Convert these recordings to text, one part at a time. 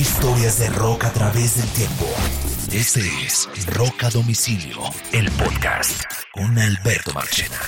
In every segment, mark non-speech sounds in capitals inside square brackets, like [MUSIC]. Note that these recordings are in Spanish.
Historias de rock a través del tiempo. Este es Rock a Domicilio, el podcast con Alberto Marchena.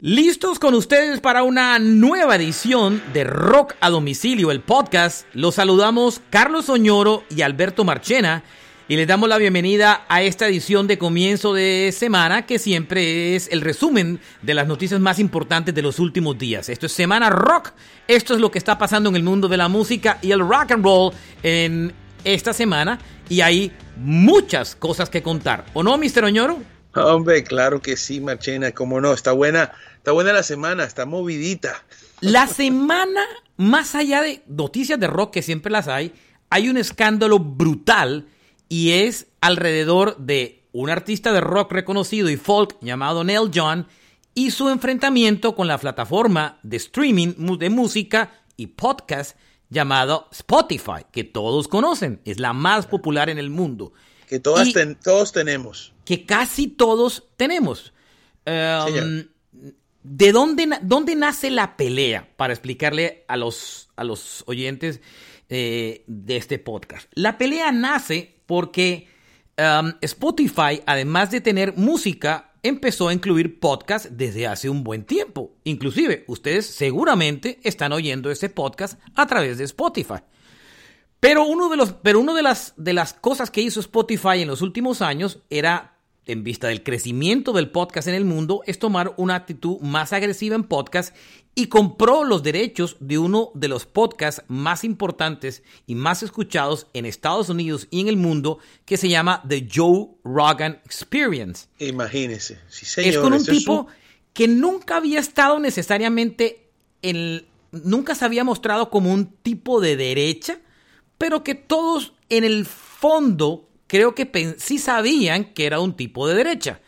Listos con ustedes para una nueva edición de Rock a Domicilio, el podcast. Los saludamos Carlos Oñoro y Alberto Marchena y les damos la bienvenida a esta edición de comienzo de semana que siempre es el resumen de las noticias más importantes de los últimos días. Esto es Semana Rock, esto es lo que está pasando en el mundo de la música y el rock and roll en esta semana y hay muchas cosas que contar. ¿O no, Mr. Oñoro? Hombre, claro que sí, Marchena, cómo no, está buena, está buena la semana, está movidita. La semana, más allá de noticias de rock que siempre las hay, hay un escándalo brutal y es alrededor de un artista de rock reconocido y folk llamado Neil John y su enfrentamiento con la plataforma de streaming de música y podcast llamado Spotify, que todos conocen, es la más popular en el mundo. Que todas todos tenemos. Que casi todos tenemos. Um, ¿De dónde, dónde, nace la pelea? Para explicarle a los, a los oyentes eh, de este podcast. La pelea nace porque um, Spotify, además de tener música, empezó a incluir podcast desde hace un buen tiempo. Inclusive, ustedes seguramente están oyendo este podcast a través de Spotify. Pero uno de los, pero uno de las, de las cosas que hizo Spotify en los últimos años era en vista del crecimiento del podcast en el mundo, es tomar una actitud más agresiva en podcast y compró los derechos de uno de los podcasts más importantes y más escuchados en Estados Unidos y en el mundo, que se llama The Joe Rogan Experience. Imagínese, Es con un tipo que nunca había estado necesariamente en... Nunca se había mostrado como un tipo de derecha, pero que todos en el fondo creo que sí sabían que era un tipo de derecha.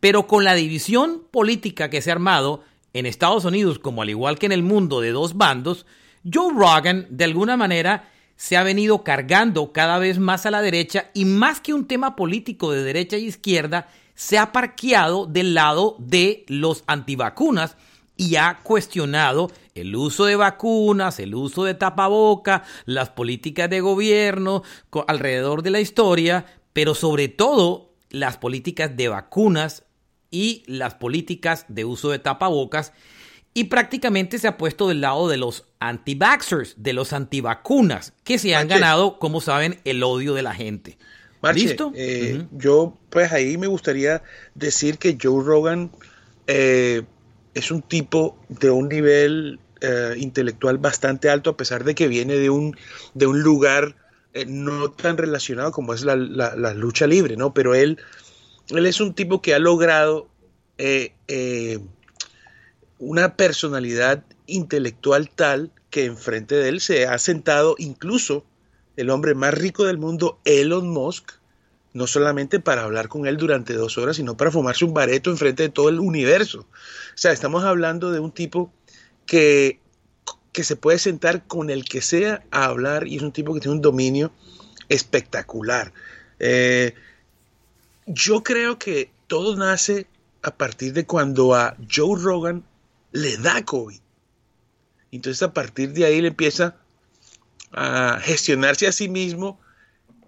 Pero con la división política que se ha armado en Estados Unidos, como al igual que en el mundo de dos bandos, Joe Rogan de alguna manera se ha venido cargando cada vez más a la derecha y más que un tema político de derecha e izquierda, se ha parqueado del lado de los antivacunas y ha cuestionado el uso de vacunas, el uso de tapaboca, las políticas de gobierno alrededor de la historia, pero sobre todo las políticas de vacunas y las políticas de uso de tapabocas y prácticamente se ha puesto del lado de los anti-vaxxers, de los antivacunas, que se han ganado, como saben, el odio de la gente. ¿Listo? Eh, yo, pues ahí me gustaría decir que Joe Rogan eh, es un tipo de un nivel eh, intelectual bastante alto, a pesar de que viene de un, de un lugar eh, no tan relacionado como es la, lucha libre, ¿no? Pero él, él es un tipo que ha logrado eh, una personalidad intelectual tal que enfrente de él se ha sentado incluso el hombre más rico del mundo, Elon Musk, no solamente para hablar con él durante dos horas, sino para fumarse un bareto enfrente de todo el universo. O sea, estamos hablando de un tipo que, que se puede sentar con el que sea a hablar y es un tipo que tiene un dominio espectacular. Eh, yo creo que todo nace a partir de cuando a Joe Rogan le da COVID. Entonces a partir de ahí le empieza a gestionarse a sí mismo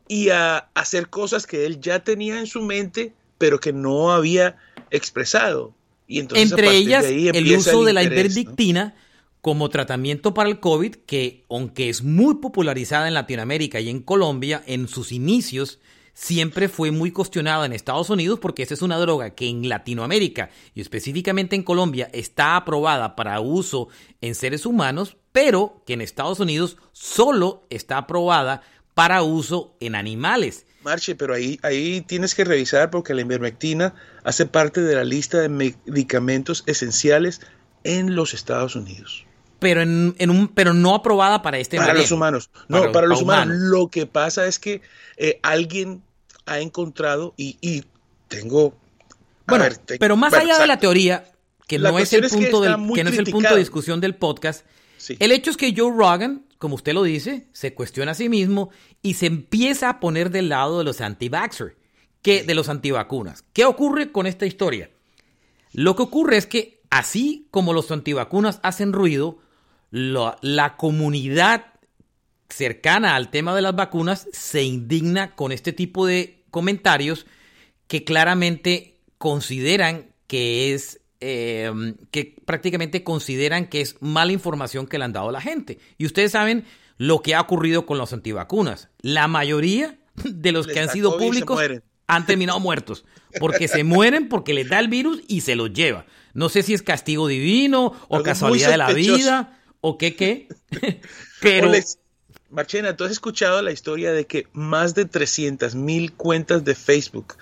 y a hacer cosas que él ya tenía en su mente, pero que no había expresado. Y entonces, Entre ellas, el uso de la interdictina como tratamiento para el COVID, que aunque es muy popularizada en Latinoamérica y en Colombia, en sus inicios siempre fue muy cuestionada en Estados Unidos porque esa es una droga que en Latinoamérica y específicamente en Colombia está aprobada para uso en seres humanos, pero que en Estados Unidos solo está aprobada para uso en animales. Marche, pero ahí, ahí tienes que revisar porque la ivermectina hace parte de la lista de medicamentos esenciales en los Estados Unidos. Pero, en, un, pero no aprobada para este Para los humanos. No, para, los humanos. Lo que pasa es que eh, alguien ha encontrado y, tengo... Bueno, pero más allá de la teoría, que no es el punto, del, que no es el punto de discusión del podcast, el hecho es que Joe Rogan como usted lo dice, se cuestiona a sí mismo y se empieza a poner del lado de los anti-vaxxers, que de los antivacunas. ¿Qué ocurre con esta historia? Lo que ocurre es que así como los antivacunas hacen ruido, la comunidad cercana al tema de las vacunas se indigna con este tipo de comentarios que claramente consideran que es eh, que prácticamente consideran que es mala información que le han dado a la gente. Y ustedes saben lo que ha ocurrido con los antivacunas. La mayoría de los que han sido públicos han terminado muertos. Porque se mueren porque les da el virus y se los lleva. No sé si es castigo divino o casualidad de la vida o qué qué. [LAUGHS] Pero... Marchena, ¿tú has escuchado la historia de que más de 300 mil cuentas de Facebook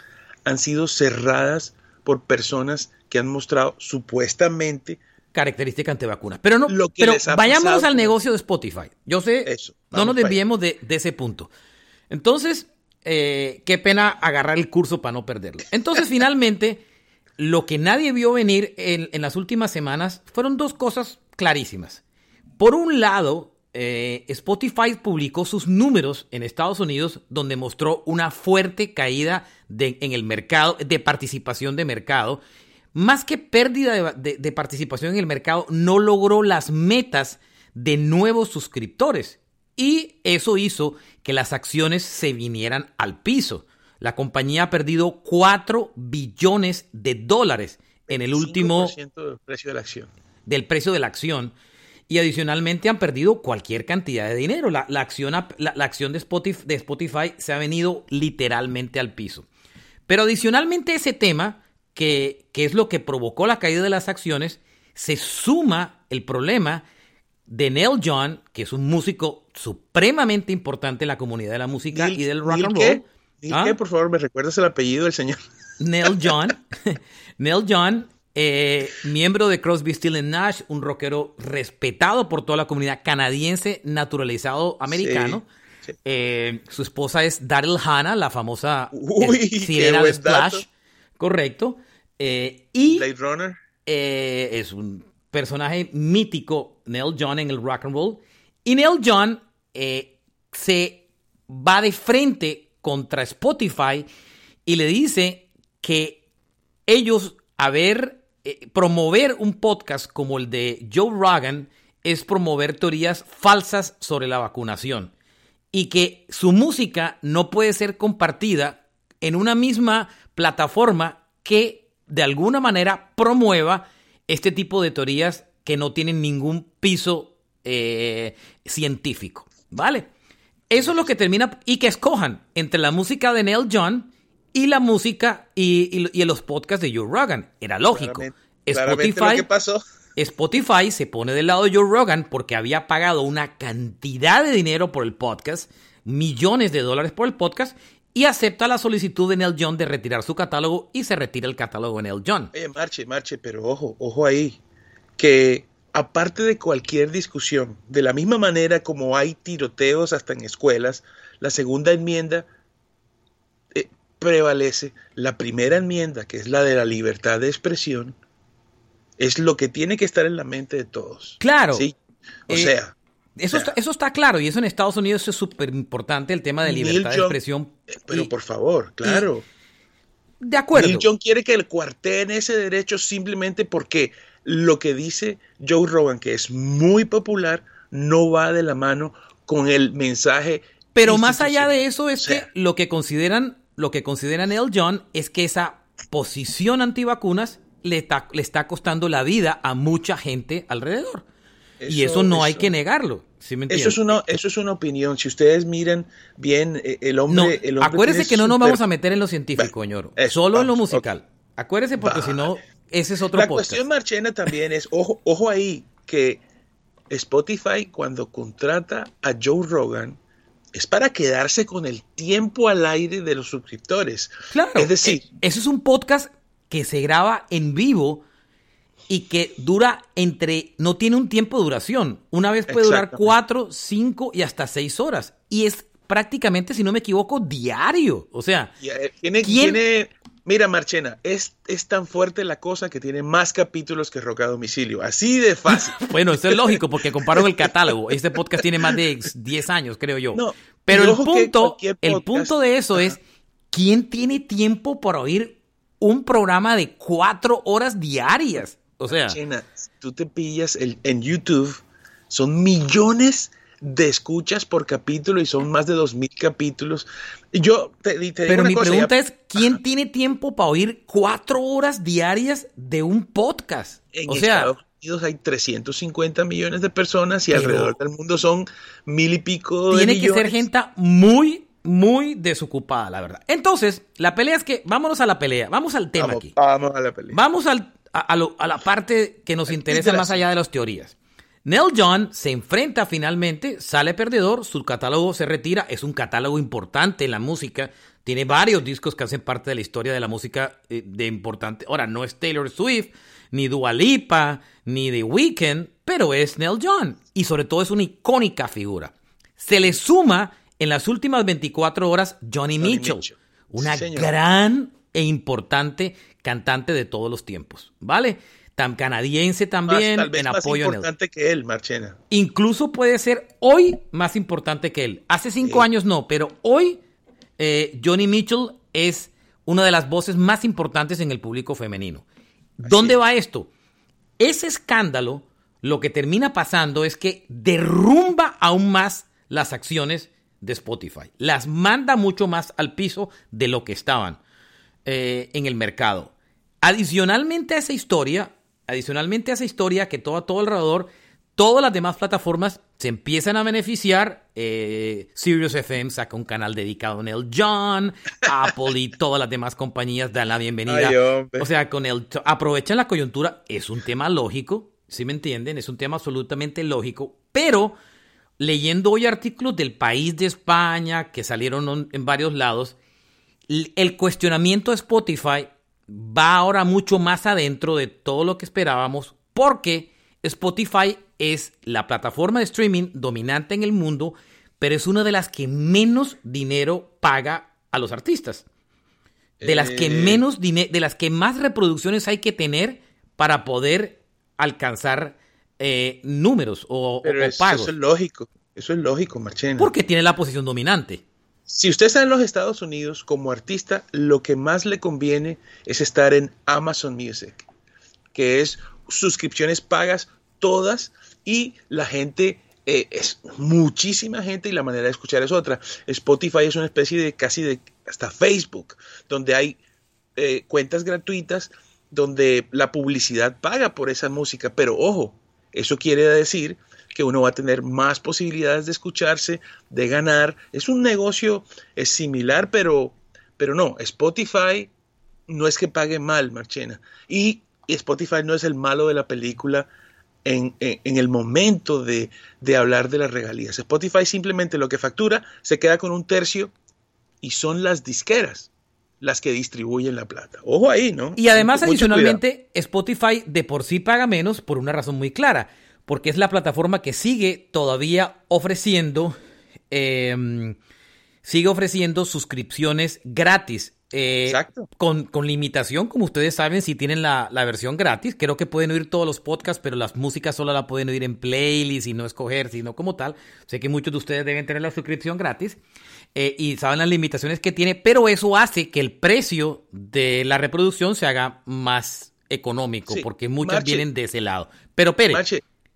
han sido cerradas por personas que han mostrado supuestamente característica antivacunas. Pero no, pero vayámonos al negocio de Spotify. Yo sé, Eso, no nos desviemos de, ese punto. Entonces, eh, qué pena agarrar el curso para no perderlo. Entonces, [LAUGHS] finalmente, lo que nadie vio venir en, en, las últimas semanas fueron dos cosas clarísimas. Por un lado, eh, Spotify publicó sus números en Estados Unidos, donde mostró una fuerte caída de, en el mercado, de participación de mercado. Más que pérdida de, participación en el mercado, no logró las metas de nuevos suscriptores. Y eso hizo que las acciones se vinieran al piso. La compañía ha perdido 4 billones de dólares en el último... del precio de la acción. Del precio de la acción y adicionalmente han perdido cualquier cantidad de dinero. La, acción, la, acción de, Spotify, de Spotify se ha venido literalmente al piso. Pero adicionalmente ese tema, que, que es lo que provocó la caída de las acciones, se suma el problema de Neil John, que es un músico supremamente importante en la comunidad de la música y del rock and roll. ¿Qué? ¿Ah? Por favor, ¿me recuerdas el apellido del señor? [LAUGHS] Neil John. [LAUGHS] Neil John eh, miembro de Crosby, Still Nash, un rockero respetado por toda la comunidad canadiense, naturalizado americano. Eh, su esposa es Daryl Hannah, la famosa eh, sirena de Splash. Correcto. Y Blade Runner. es un personaje mítico, Neil John, en el rock and roll. Y Neil John se va de frente contra Spotify y le dice que ellos haber eh, promover un podcast como el de Joe Rogan es promover teorías falsas sobre la vacunación y que su música no puede ser compartida en una misma plataforma que de alguna manera promueva este tipo de teorías que no tienen ningún piso eh, científico, ¿vale? Eso es lo que termina y que escojan entre la música de Neil John y la música y, y, los podcasts de Joe Rogan. Era lógico. Spotify, pasó. Spotify se pone del lado de Joe Rogan porque había pagado una cantidad de dinero por el podcast, millones de dólares por el podcast, y acepta la solicitud de Neil John de retirar su catálogo y se retira el catálogo de Neil John. Oye, marche, marche, pero ojo, ojo ahí, que aparte de cualquier discusión, de la misma manera como hay tiroteos hasta en escuelas, la segunda enmienda prevalece la primera enmienda, que es la de la libertad de expresión, es lo que tiene que estar en la mente de todos. Claro. ¿sí? O eh, sea. Eso, está, eso está claro y eso en Estados Unidos es súper importante el tema de libertad de expresión. Eh, pero por favor, claro. de acuerdo. Neil John quiere que el cuarteen ese derecho simplemente porque lo que dice Joe Rogan, que es muy popular, no va de la mano con el mensaje. Pero más allá de eso es que lo que consideran lo que considera Neil John es que esa posición antivacunas le está, le está costando la vida a mucha gente alrededor. Y eso no hay que negarlo. eso, es una, eso es una opinión. Si ustedes miran bien, eh, el hombre. el acuérdese que no nos vamos a meter en lo científico, señor. Solo en lo musical. Acuérdese porque si no, ese es otro La cuestión, Marchena, también es: ojo, ojo ahí, que Spotify, cuando contrata a Joe Rogan, es para quedarse con el tiempo al aire de los suscriptores. Claro. Es decir, eh, eso es un podcast que se graba en vivo y que dura entre, no tiene un tiempo de duración. Una vez puede durar cuatro, cinco y hasta seis horas. Y es prácticamente, si no me equivoco, diario. O sea, eh, tiene, mira, Marchena, es, es tan fuerte la cosa que tiene más capítulos que Roca Domicilio. Así de fácil. [LAUGHS] bueno, eso es lógico porque comparo el catálogo. Este podcast tiene más de 10 años, creo yo. Pero el punto, el punto de eso es, ¿quién tiene tiempo para oír un programa de cuatro horas diarias? O sea, Marchena, tú te pillas el, en YouTube, son millones de escuchas por capítulo y son más de 2.000 capítulos. Yo te, digo Pero mi pregunta es, ¿quién tiene tiempo para oír cuatro horas diarias de un podcast? En o sea, Estados Unidos hay 350 millones de personas y alrededor del mundo son mil y pico Tiene que ser gente muy, muy desocupada, la verdad. Entonces, la pelea es que, vámonos a la pelea, vamos al tema aquí. Vamos a la pelea. Vamos al, a, la parte que nos interesa más allá de las teorías. Neil John se enfrenta finalmente, sale perdedor, su catálogo se retira, es un catálogo importante en la música, tiene varios discos que hacen parte de la historia de la música eh, de importante. Ahora, no es Taylor Swift, ni Dua Lipa, ni The Weeknd, pero es Neil John y sobre todo es una icónica figura. Se le suma en las últimas 24 horas Johnny, Mitchell, una gran e importante cantante de todos los tiempos, ¿vale? tan canadiense también en apoyo más importante que él, Marchena. Incluso puede ser hoy más importante que él. Hace cinco años no, pero hoy eh, Johnny Mitchell es una de las voces más importantes en el público femenino. ¿Dónde va esto? Ese escándalo lo que termina pasando es que derrumba aún más las acciones de Spotify. Las manda mucho más al piso de lo que estaban eh, en el mercado. Adicionalmente a esa historia, Adicionalmente a esa historia que todo, todo alrededor, todas las demás plataformas se empiezan a beneficiar. Eh, Sirius FM saca un canal dedicado a Neil John, [LAUGHS] Apple y todas las demás compañías dan la bienvenida. o sea, con el aprovechan la coyuntura, es un tema lógico, si me entienden? Es un tema absolutamente lógico, pero leyendo hoy artículos del país de España que salieron en varios lados, el cuestionamiento de Spotify va ahora mucho más adentro de todo lo que esperábamos porque Spotify es la plataforma de streaming dominante en el mundo, pero es una de las que menos dinero paga a los artistas. De las que eh. menos de las que más reproducciones hay que tener para poder alcanzar eh, números o, pagos. Eso es lógico, eso es lógico, Marchena. Porque tiene la posición dominante. Si usted está en los Estados Unidos como artista, lo que más le conviene es estar en Amazon Music, que es suscripciones pagas todas y la gente eh, es muchísima gente y la manera de escuchar es otra. Spotify es una especie de casi de hasta Facebook, donde hay eh, cuentas gratuitas donde la publicidad paga por esa música, pero ojo, eso quiere decir que uno va a tener más posibilidades de escucharse, de ganar. Es un negocio es similar, pero, pero no, Spotify no es que pague mal, Marchena. Y, Spotify no es el malo de la película en, el momento de, de, hablar de las regalías. Spotify simplemente lo que factura se queda con un tercio y son las disqueras las que distribuyen la plata. Ojo ahí, ¿no? Y además, adicionalmente, Spotify de por sí paga menos por una razón muy clara porque es la plataforma que sigue todavía ofreciendo, em, sigue ofreciendo suscripciones gratis. Eh, Exacto. Con, limitación, como ustedes saben, si tienen la, versión gratis, creo que pueden oír todos los podcasts, pero las músicas solo la pueden oír en playlist y no escoger, sino como tal. Sé que muchos de ustedes deben tener la suscripción gratis eh, y saben las limitaciones que tiene, pero eso hace que el precio de la reproducción se haga más económico, porque muchas vienen de ese lado. Pero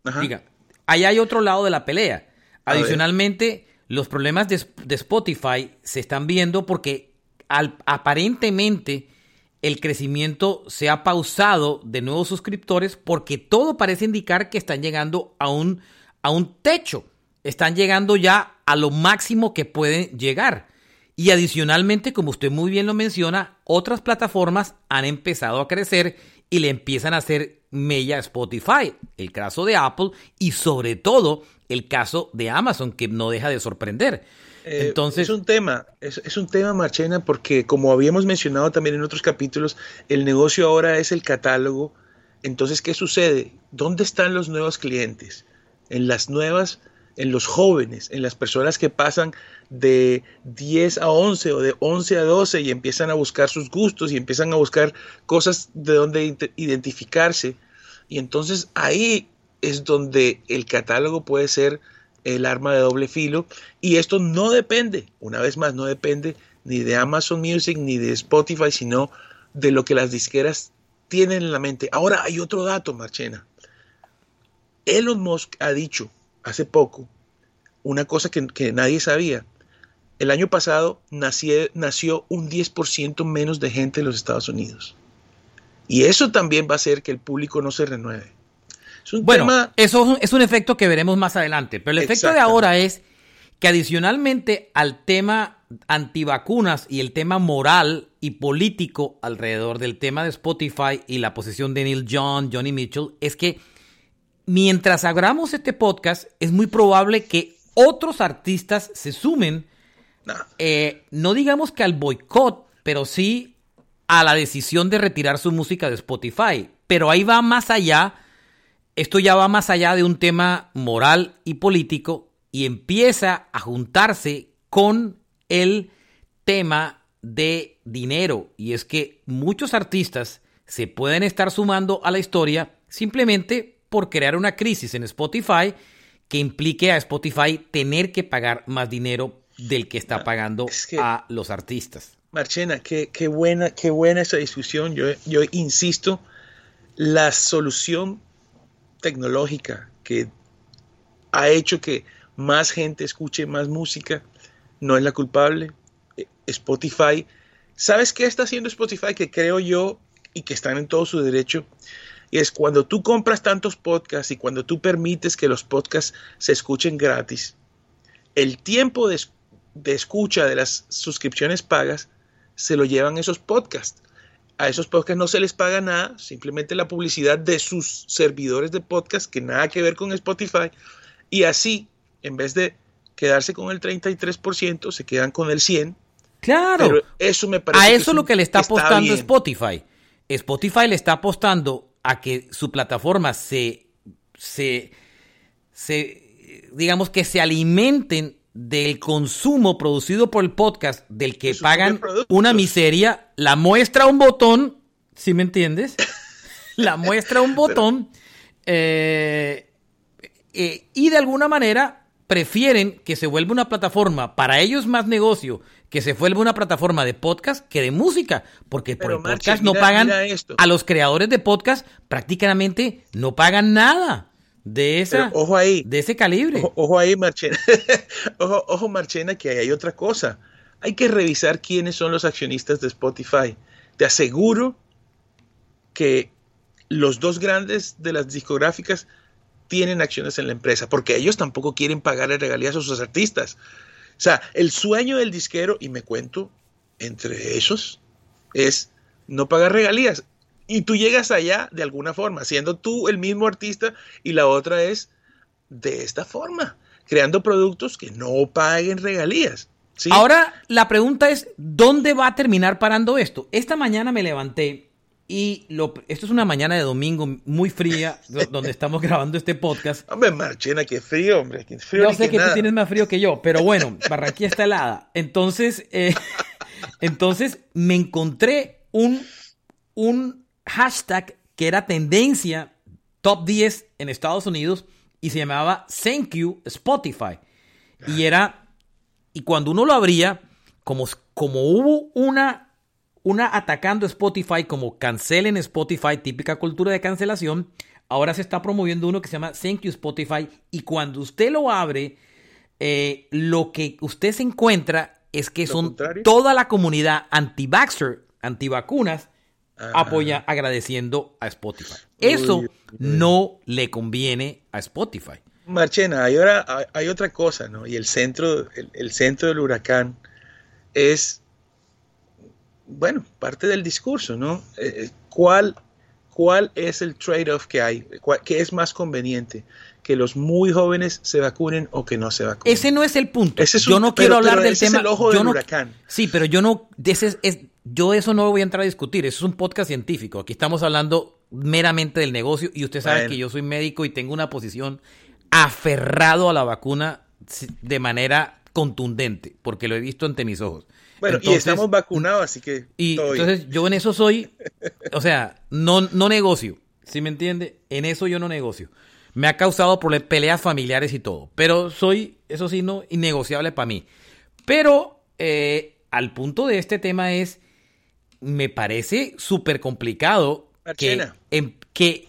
Pere, Diga, ahí hay otro lado de la pelea. Adicionalmente, los problemas de, Spotify se están viendo porque aparentemente el crecimiento se ha pausado de nuevos suscriptores porque todo parece indicar que están llegando a un, a un techo. Están llegando ya a lo máximo que pueden llegar. Y adicionalmente, como usted muy bien lo menciona, otras plataformas han empezado a crecer y le empiezan a hacer mella Spotify, el caso de Apple y sobre todo el caso de Amazon, que no deja de sorprender. Eh, Entonces, es un tema, es, un tema, Marchena, porque como habíamos mencionado también en otros capítulos, el negocio ahora es el catálogo. Entonces, ¿qué sucede? ¿Dónde están los nuevos clientes? En las nuevas, en los jóvenes, en las personas que pasan de 10 a 11 o de 11 a 12 y empiezan a buscar sus gustos y empiezan a buscar cosas de donde identificarse. Y entonces ahí es donde el catálogo puede ser el arma de doble filo. Y esto no depende, una vez más, no depende ni de Amazon Music ni de Spotify, sino de lo que las disqueras tienen en la mente. Ahora hay otro dato, Marchena. Elon Musk ha dicho hace poco una cosa que, que nadie sabía. El año pasado nació, nació un 10% menos de gente en los Estados Unidos. Y eso también va a hacer que el público no se renueve. Es un bueno, eso es un efecto que veremos más adelante. Pero el efecto de ahora es que adicionalmente al tema antivacunas y el tema moral y político alrededor del tema de Spotify y la posición de Neil John, Johnny Mitchell, es que mientras hagamos este podcast, es muy probable que otros artistas se sumen eh, no digamos que al boicot, pero sí a la decisión de retirar su música de Spotify. Pero ahí va más allá, esto ya va más allá de un tema moral y político y empieza a juntarse con el tema de dinero. Y es que muchos artistas se pueden estar sumando a la historia simplemente por crear una crisis en Spotify que implique a Spotify tener que pagar más dinero del que está pagando a los artistas. Marchena, qué, qué, buena, qué buena esa discusión. Yo, yo insisto, la solución tecnológica que ha hecho que más gente escuche más música no es la culpable. Eh, Spotify, ¿sabes qué está haciendo Spotify? Que creo yo y que están en todo su derecho. Y es cuando tú compras tantos podcasts y cuando tú permites que los podcasts se escuchen gratis, el tiempo de, de escucha de las suscripciones pagas se lo llevan esos podcasts. A esos podcasts no se les paga nada, simplemente la publicidad de sus servidores de podcast que nada que ver con Spotify. Y así, en vez de quedarse con el 33%, se quedan con el 100%. Claro. eso me parece. A eso es lo que le está apostando Spotify. Spotify le está apostando a que su plataforma se, se, se digamos que se alimenten del consumo producido por el podcast del que pagan una miseria, la muestra un botón, si me entiendes? [LAUGHS] la muestra un botón eh, eh, y de alguna manera prefieren que se vuelva una plataforma para ellos más negocio que se vuelva una plataforma de podcast que de música, porque por el podcast no pagan a los creadores de podcast prácticamente no pagan nada de esa ojo ahí. de ese calibre. Ojo, ahí Marchena. [LAUGHS] Ojo, ojo Marchena que hay otra cosa. Hay que revisar quiénes son los accionistas de Spotify. Te aseguro que los dos grandes de las discográficas tienen acciones en la empresa porque ellos tampoco quieren pagarle regalías a sus artistas o sea el sueño del disquero y me cuento entre esos es no pagar regalías y tú llegas allá de alguna forma, siendo tú el mismo artista y la otra es de esta forma, creando productos que no paguen regalías. Ahora la pregunta es, ¿dónde va a terminar parando esto? Esta mañana me levanté y lo, esto es una mañana de domingo muy fría, [LAUGHS] donde estamos grabando este podcast. Hombre, Marchena, qué frío, hombre. Qué frío yo sé que, tú tienes más frío que yo, pero bueno, Barranquilla está helada. Entonces, eh, [LAUGHS] entonces me encontré un, un hashtag que era tendencia top 10 en Estados Unidos y se llamaba Thank You Spotify. Y era, y cuando uno lo abría, como, como hubo una, una atacando Spotify, como cancelen Spotify, típica cultura de cancelación, ahora se está promoviendo uno que se llama Thank You Spotify. Y cuando usted lo abre, eh, lo que usted se encuentra es que son toda la comunidad anti-vaxxer, anti-vacunas, apoya agradeciendo a Spotify. Eso no le conviene a Spotify. Marchena, hay, ahora, hay otra cosa, ¿no? Y el centro, el, centro del huracán es, bueno, parte del discurso, ¿no? Eh, eh, ¿Cuál, cuál es el trade-off que hay? ¿Qué es más conveniente? ¿Que los muy jóvenes se vacunen o que no se vacunen? Ese no es el punto. yo no quiero hablar del tema. Es el ojo del huracán. Sí, pero yo no. Ese es, yo eso no voy a entrar a discutir, eso es un podcast científico. Aquí estamos hablando meramente del negocio y usted sabe que yo soy médico y tengo una posición aferrado a la vacuna de manera contundente, porque lo he visto ante mis ojos. Bueno, y estamos vacunados, así que... Y entonces yo en eso soy, o sea, no, no negocio, ¿sí me entiende? En eso yo no negocio. Me ha causado peleas familiares y todo, pero soy, eso sí, no innegociable para mí. Pero eh, al punto de este tema es me parece súper complicado que, que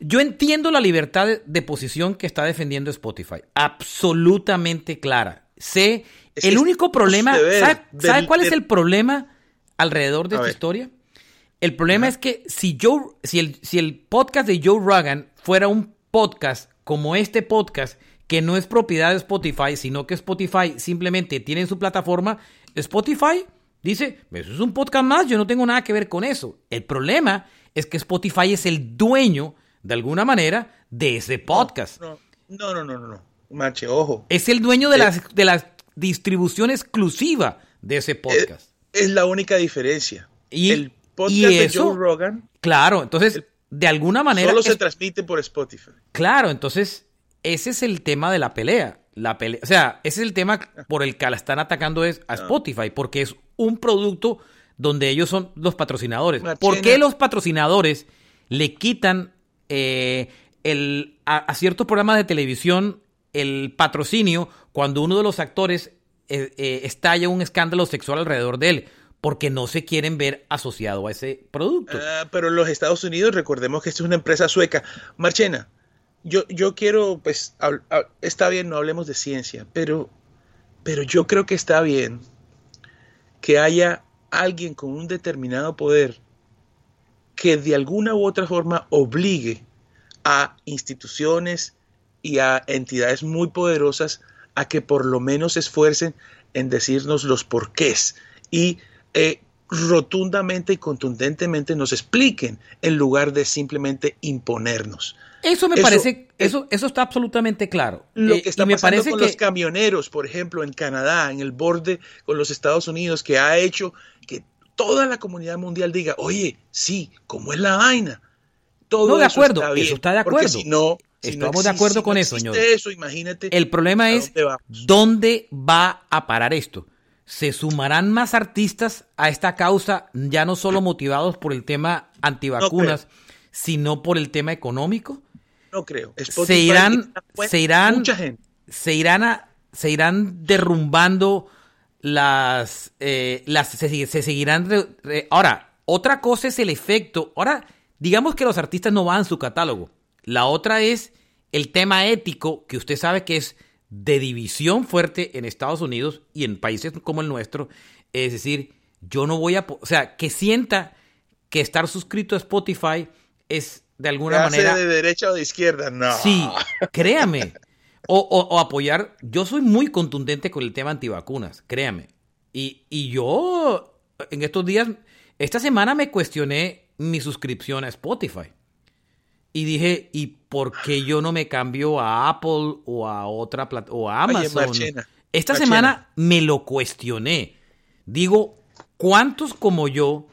yo entiendo la libertad de, posición que está defendiendo Spotify. Absolutamente clara. Sé, el único problema, ¿sabe, cuál es el problema alrededor de esta historia? El problema es que si, Joe, si, el, si el podcast de Joe Rogan fuera un podcast como este podcast, que no es propiedad de Spotify, sino que Spotify simplemente tiene en su plataforma, Spotify dice, eso es un podcast más, yo no tengo nada que ver con eso. El problema es que Spotify es el dueño, de alguna manera, de ese podcast. No, no, no, no, no, no. Mache, ojo. Es el dueño de, la, de la distribución exclusiva de ese podcast. Es, la única diferencia. Y, el podcast de Joe Rogan. Claro, entonces, de alguna manera. Solo se transmite por Spotify. Claro, entonces, ese es el tema de la pelea. La pelea, o sea, ese es el tema por el que la están atacando es a ah. Spotify, porque es un producto donde ellos son los patrocinadores. ¿Por qué los patrocinadores le quitan eh, el, a, ciertos programas de televisión el patrocinio cuando uno de los actores eh, eh, estalla un escándalo sexual alrededor de él? Porque no se quieren ver asociado a ese producto. Ah, pero en los Estados Unidos, recordemos que esto es una empresa sueca. Marchena, yo, yo quiero, pues, está bien, no hablemos de ciencia, pero, pero yo creo que está bien que haya alguien con un determinado poder que de alguna u otra forma obligue a instituciones y a entidades muy poderosas a que por lo menos se esfuercen en decirnos los porqués y eh, rotundamente y contundentemente nos expliquen en lugar de simplemente imponernos. Eso me parece, eso, eso está absolutamente claro. Lo eh, que está pasando con los camioneros, por ejemplo, en Canadá, en el borde con los Estados Unidos, que ha hecho que toda la comunidad mundial diga, oye, sí, ¿cómo es la vaina? Todo no, de acuerdo, está eso está de acuerdo. Si no, Estamos de acuerdo con eso, señor. Eso, imagínate. El problema es dónde va a parar esto. ¿Se sumarán más artistas a esta causa, ya no solo motivados por el tema antivacunas, sino por el tema económico? No creo. se irán, se irán, se irán, se irán derrumbando las, eh, las se, seguirán. ahora, otra cosa es el efecto. Ahora, digamos que los artistas no van en su catálogo. La otra es el tema ético, que usted sabe que es de división fuerte en Estados Unidos y en países como el nuestro. Es decir, yo no voy a, o sea, que sienta que estar suscrito a Spotify es de alguna manera. de derecha o de izquierda? No. Sí, [LAUGHS] créame. O, apoyar. Yo soy muy contundente con el tema antivacunas, créame. Y, y yo, en estos días, esta semana me cuestioné mi suscripción a Spotify. Y dije, ¿y por qué yo no me cambio a Apple o a otra plataforma o a Amazon? Esta semana me lo cuestioné. Digo, ¿cuántos como yo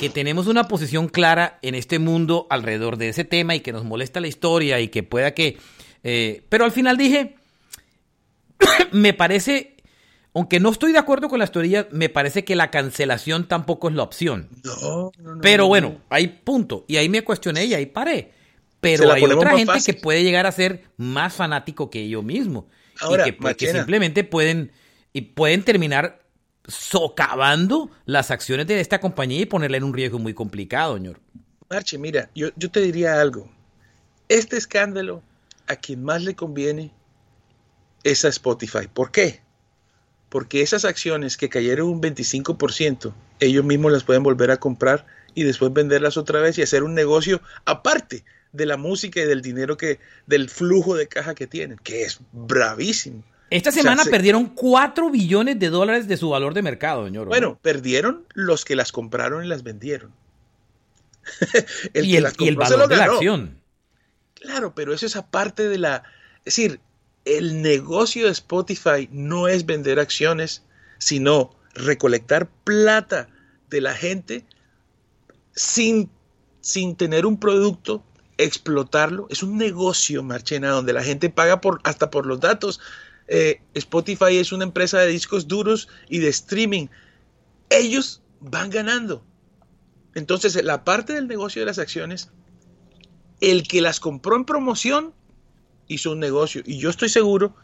que tenemos una posición clara en este mundo alrededor de ese tema y que nos molesta la historia y que pueda que... Eh, pero al final dije, [COUGHS] me parece, aunque no estoy de acuerdo con las teorías, me parece que la cancelación tampoco es la opción. No, no, no Pero bueno, hay punto. Y ahí me cuestioné y ahí paré. Pero hay otra gente que puede llegar a ser más fanático que yo mismo. y que, que simplemente pueden, y pueden terminar socavando las acciones de esta compañía y ponerla en un riesgo muy complicado, señor. Marche, mira, yo, yo te diría algo. Este escándalo a quien más le conviene es a Spotify. ¿Por qué? Porque esas acciones que cayeron un 25%, ellos mismos las pueden volver a comprar y después venderlas otra vez y hacer un negocio aparte de la música y del dinero que, del flujo de caja que tienen, que es bravísimo. Esta semana perdieron 4 billones de dólares de su valor de mercado, señor. Bueno, perdieron los que las compraron y las vendieron. [LAUGHS] el y, el, valor de la acción. Claro, pero eso es aparte de la... Es decir, el negocio de Spotify no es vender acciones, sino recolectar plata de la gente sin, sin tener un producto, explotarlo. Es un negocio, Marchena, donde la gente paga por, hasta por los datos. Eh, Spotify es una empresa de discos duros y de streaming. Ellos van ganando. Entonces, la parte del negocio de las acciones, el que las compró en promoción hizo un negocio. Y yo estoy seguro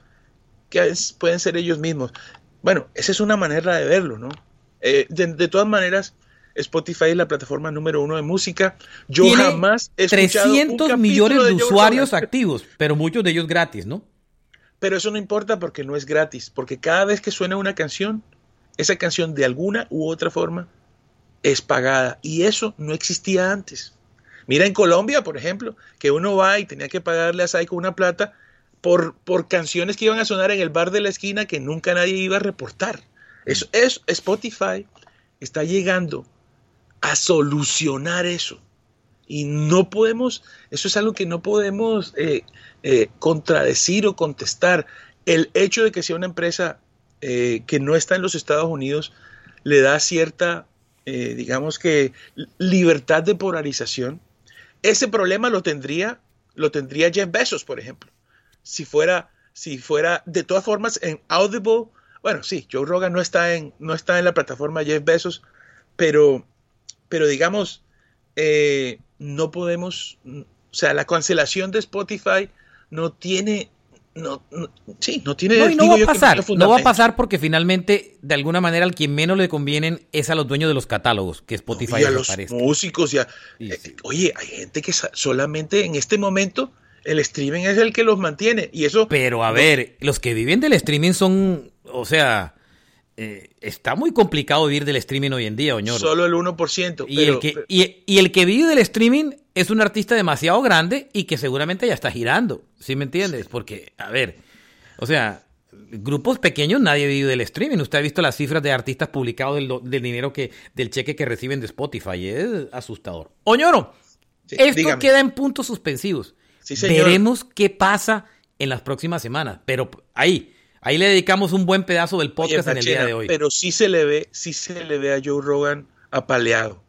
que pueden ser ellos mismos. Bueno, esa es una manera de verlo, ¿no? Eh, de, todas maneras, Spotify es la plataforma número uno de música. Yo jamás he escuchado 300 millones de, usuarios activos, pero muchos de ellos gratis, ¿no? Pero eso no importa porque no es gratis, porque cada vez que suena una canción, esa canción de alguna u otra forma es pagada y eso no existía antes. Mira en Colombia, por ejemplo, que uno va y tenía que pagarle a Saico una plata por, por canciones que iban a sonar en el bar de la esquina que nunca nadie iba a reportar. Eso es Spotify está llegando a solucionar eso. Y no podemos, eso es algo que no podemos eh, eh, contradecir o contestar. El hecho de que sea una empresa eh, que no está en los Estados Unidos le da cierta, digamos que, libertad de polarización. Ese problema lo tendría, lo tendría Jeff Bezos, por ejemplo. Si fuera, si fuera, de todas formas, en Audible, bueno, sí, Joe Rogan no está en, no está en la plataforma Jeff Bezos, pero pero digamos, eh, no podemos, o sea, la cancelación de Spotify no tiene, no, sí, no tiene. No, y no va a pasar, no, va a pasar porque finalmente, de alguna manera, al quien menos le convienen es a los dueños de los catálogos, que Spotify y a los músicos, ya. Eh, oye, hay gente que solamente en este momento el streaming es el que los mantiene y eso. Pero a ver, los que viven del streaming son, o sea eh, está muy complicado vivir del streaming hoy en día, Oñoro. Solo el 1%. Y, el que, y, el que vive del streaming es un artista demasiado grande y que seguramente ya está girando. ¿Sí me entiendes? Porque, a ver, o sea, grupos pequeños nadie vive del streaming. Usted ha visto las cifras de artistas publicados del, dinero que, del cheque que reciben de Spotify. Es asustador. Oñoro, esto queda en puntos suspensivos. Veremos qué pasa en las próximas semanas. Pero ahí Ahí le dedicamos un buen pedazo del podcast en el día de hoy. Pero sí se le ve, sí se le ve a Joe Rogan apaleado.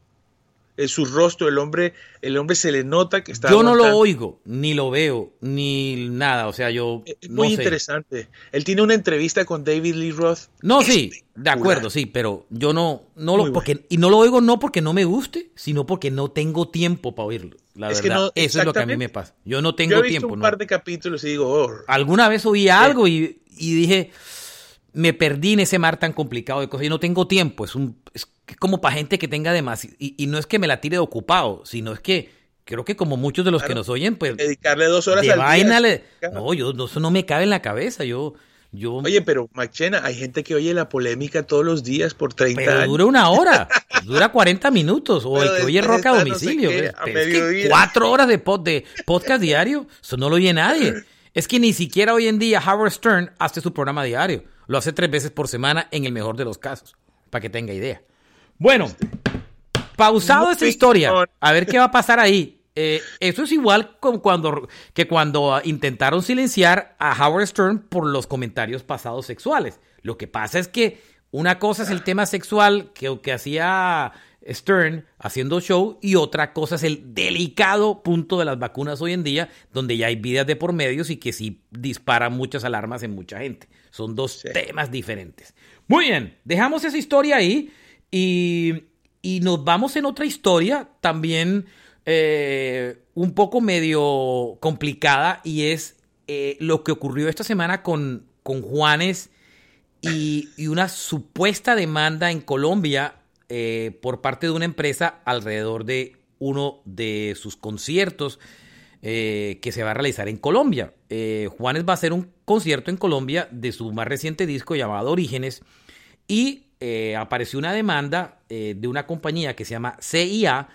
En su rostro, el hombre, el hombre se le nota que está. Yo no lo oigo, ni lo veo, ni nada. O sea, yo. Es muy interesante. Él tiene una entrevista con David Lee Roth. No, sí, de acuerdo, sí, pero yo no, no lo, porque, y no lo oigo no porque no me guste, sino porque no tengo tiempo para oírlo. La verdad, eso es lo que a mí me pasa. Yo no tengo yo he visto un par de capítulos y digo, oh, alguna vez oí algo y y dije, me perdí en ese mar tan complicado de cosas y no tengo tiempo. Es, un, es como para gente que tenga demasiado. Y, y, no es que me la tire de ocupado, sino es que creo que como muchos de los que nos oyen, pues. Dedicarle dos horas al vaina día. no, yo, eso no me cabe en la cabeza. Yo. Yo... Oye, pero Machena, hay gente que oye la polémica todos los días por 30 pero dura una [LAUGHS] hora, dura 40 minutos, o el que oye roca a domicilio. es que cuatro horas de, pod, de podcast diario, eso no lo oye nadie. [LAUGHS] Es que ni siquiera hoy en día Howard Stern hace su programa diario. Lo hace tres veces por semana en el mejor de los casos, para que tenga idea. Bueno, pausado esta historia, a ver qué va a pasar ahí. Eh, eso es igual como cuando, que cuando intentaron silenciar a Howard Stern por los comentarios pasados sexuales. Lo que pasa es que una cosa es el tema sexual que, que hacía Stern haciendo show y otra cosa es el delicado punto de las vacunas hoy en día, donde ya hay vidas de por medios y que sí dispara muchas alarmas en mucha gente. Son dos temas diferentes. Muy bien, dejamos esa historia ahí y, nos vamos en otra historia también eh, un poco medio complicada y es eh, lo que ocurrió esta semana con, con Juanes y, y una supuesta demanda en Colombia eh, por parte de una empresa alrededor de uno de sus conciertos eh, que se va a realizar en Colombia. Eh, Juanes va a hacer un concierto en Colombia de su más reciente disco llamado Orígenes y apareció una demanda de una compañía que se llama CIA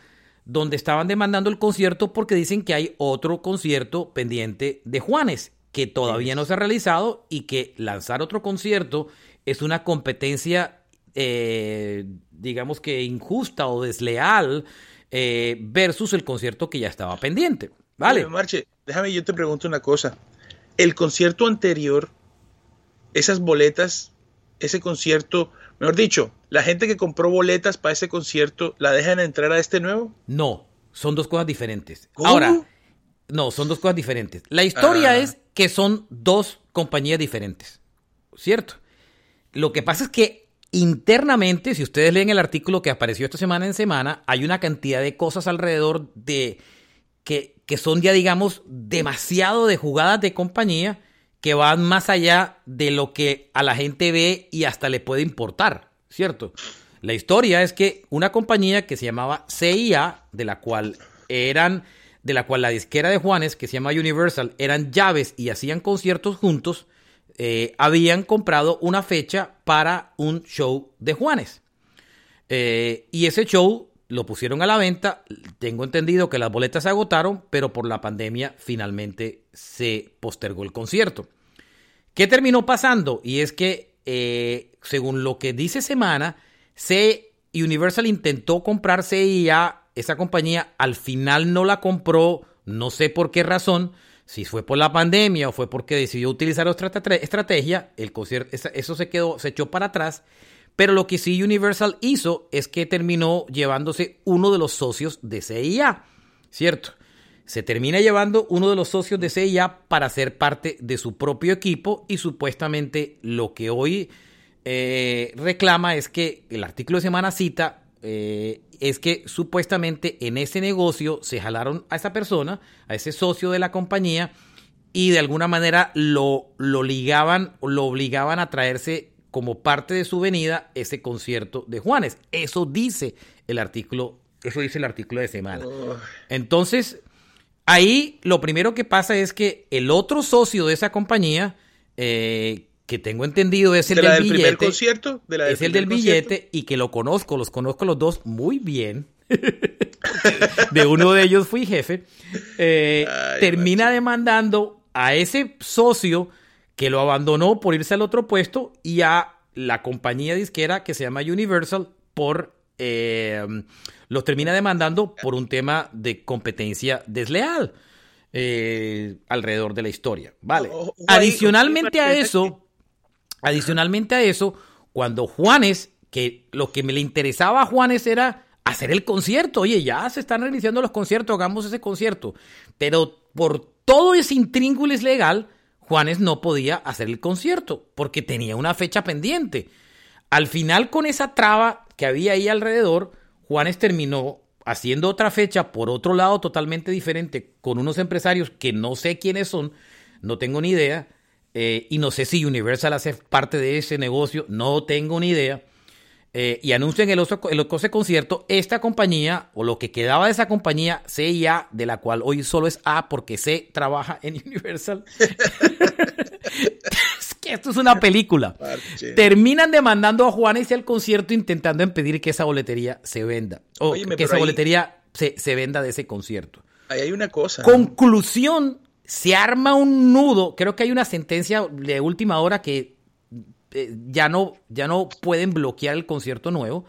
donde estaban demandando el concierto porque dicen que hay otro concierto pendiente de Juanes que todavía no se ha realizado y que lanzar otro concierto es una competencia eh, digamos que injusta o desleal eh, versus el concierto que ya estaba pendiente. Vale. Marche, déjame yo te pregunto una cosa. El concierto anterior, esas boletas, ese concierto, mejor dicho, la gente que compró boletas para ese concierto, ¿la dejan entrar a este nuevo? No, son dos cosas diferentes. Ahora, no, son dos cosas diferentes. La historia ah. es que son dos compañías diferentes, ¿cierto? Lo que pasa es que Internamente, si ustedes leen el artículo que apareció esta semana en semana, hay una cantidad de cosas alrededor de que, que son ya, digamos, demasiado de jugadas de compañía que van más allá de lo que a la gente ve y hasta le puede importar, ¿cierto? La historia es que una compañía que se llamaba CIA, de la cual eran, de la cual la disquera de Juanes, que se llama Universal, eran llaves y hacían conciertos juntos, eh, habían comprado una fecha para un show de Juanes. Eh, y ese show lo pusieron a la venta. Tengo entendido que las boletas se agotaron, pero por la pandemia finalmente se postergó el concierto. ¿Qué terminó pasando? Y es que, eh, según lo que dice Semana, C Universal intentó comprar CIA, esa compañía al final no la compró, no sé por qué razón, si fue por la pandemia o fue porque decidió utilizar otra estrategia, el concierto, eso se quedó, se echó para atrás. Pero lo que sí Universal hizo es que terminó llevándose uno de los socios de CIA, ¿cierto? Se termina llevando uno de los socios de CIA para ser parte de su propio equipo y supuestamente lo que hoy eh, reclama es que el artículo de semana cita eh, es que supuestamente en ese negocio se jalaron a esa persona, a ese socio de la compañía, y de alguna manera lo, lo ligaban, lo obligaban a traerse como parte de su venida ese concierto de Juanes. Eso dice el artículo, eso dice el artículo de semana. Entonces, ahí lo primero que pasa es que el otro socio de esa compañía, eh, que tengo entendido es el del, billete. concierto? es el del billete y que lo conozco, los conozco los dos muy bien. [LAUGHS] de uno de ellos fui jefe. Eh, termina demandando a ese socio que lo abandonó por irse al otro puesto y a la compañía disquera que se llama Universal por eh, los termina demandando por un tema de competencia desleal eh, alrededor de la historia. Vale. Adicionalmente a eso, Adicionalmente a eso, cuando Juanes, que lo que me le interesaba a Juanes era hacer el concierto, oye, ya se están realizando los conciertos, hagamos ese concierto, pero por todo ese intríngulis legal, Juanes no podía hacer el concierto porque tenía una fecha pendiente. Al final, con esa traba que había ahí alrededor, Juanes terminó haciendo otra fecha por otro lado totalmente diferente con unos empresarios que no sé quiénes son, no tengo ni idea, eh, y no sé si Universal hace parte de ese negocio, no tengo ni idea. Eh, y anuncian el, oso, el concierto, esta compañía, o lo que quedaba de esa compañía, CIA, de la cual hoy solo es A porque C trabaja en [LAUGHS] Universal. [LAUGHS] es que esto es una película. Terminan demandando a Juanes y al concierto intentando impedir que esa boletería se venda. O que esa boletería se, se, venda de ese concierto. Ahí hay una cosa. Conclusión se arma un nudo. Creo que hay una sentencia de última hora que eh, ya, no, ya no pueden bloquear el concierto nuevo.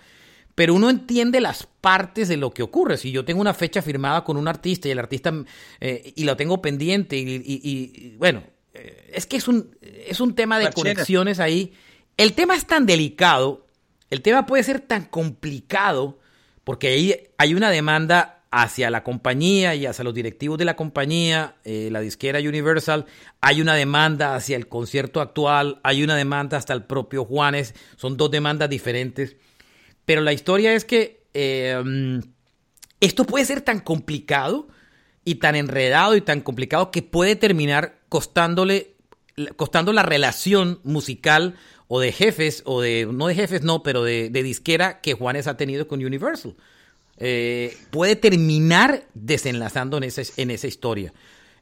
Pero uno entiende las partes de lo que ocurre. Si yo tengo una fecha firmada con un artista y el artista eh, y lo tengo pendiente y, bueno, eh, es que es un, es un tema de conexiones ahí. El tema es tan delicado, el tema puede ser tan complicado porque ahí hay una demanda hacia la compañía y hacia los directivos de la compañía, eh, la disquera Universal, hay una demanda hacia el concierto actual, hay una demanda hasta el propio Juanes, son dos demandas diferentes. Pero la historia es que eh, esto puede ser tan complicado y tan enredado y tan complicado que puede terminar costándole, costando la relación musical o de jefes, o de, no de jefes, no, pero de disquera que Juanes ha tenido con Universal. Eh, puede terminar desenlazando en, en esa historia.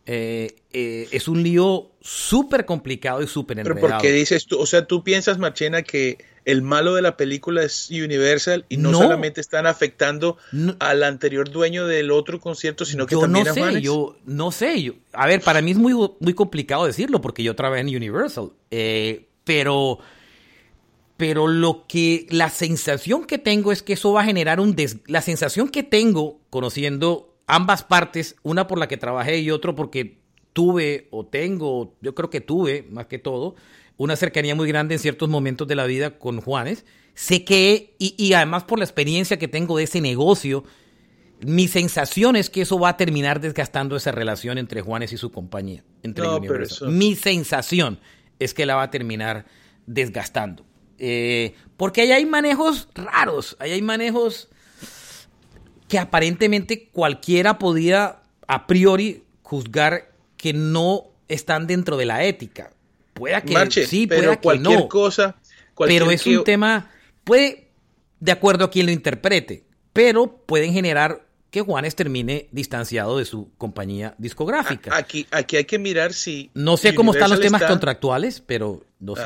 Eh, eh, es un lío súper complicado y súper enredado. Pero porque dices tú, o sea, tú piensas, Marchena, que el malo de la película es Universal y no, solamente están afectando al anterior dueño del otro concierto, sino que también no sé, Yo no sé, yo, a ver, para mí es muy, muy complicado decirlo porque yo trabajé en Universal, pero pero lo que la sensación que tengo es que eso va a generar un des, la sensación que tengo conociendo ambas partes, una por la que trabajé y otro porque tuve o tengo, yo creo que tuve más que todo, una cercanía muy grande en ciertos momentos de la vida con Juanes. Sé que, y, y además por la experiencia que tengo de ese negocio, mi sensación es que eso va a terminar desgastando esa relación entre Juanes y su compañía, entre no, Mi sensación es que la va a terminar desgastando. Eh, porque ahí hay manejos raros, ahí hay manejos que aparentemente cualquiera podía a priori juzgar que no están dentro de la ética. Puede que sí, puede que no. Cosa, pero es un tema, puede, de acuerdo a quien lo interprete, pero pueden generar que Juanes termine distanciado de su compañía discográfica. Aquí, aquí hay que mirar si... No sé cómo están los temas contractuales, pero no sé.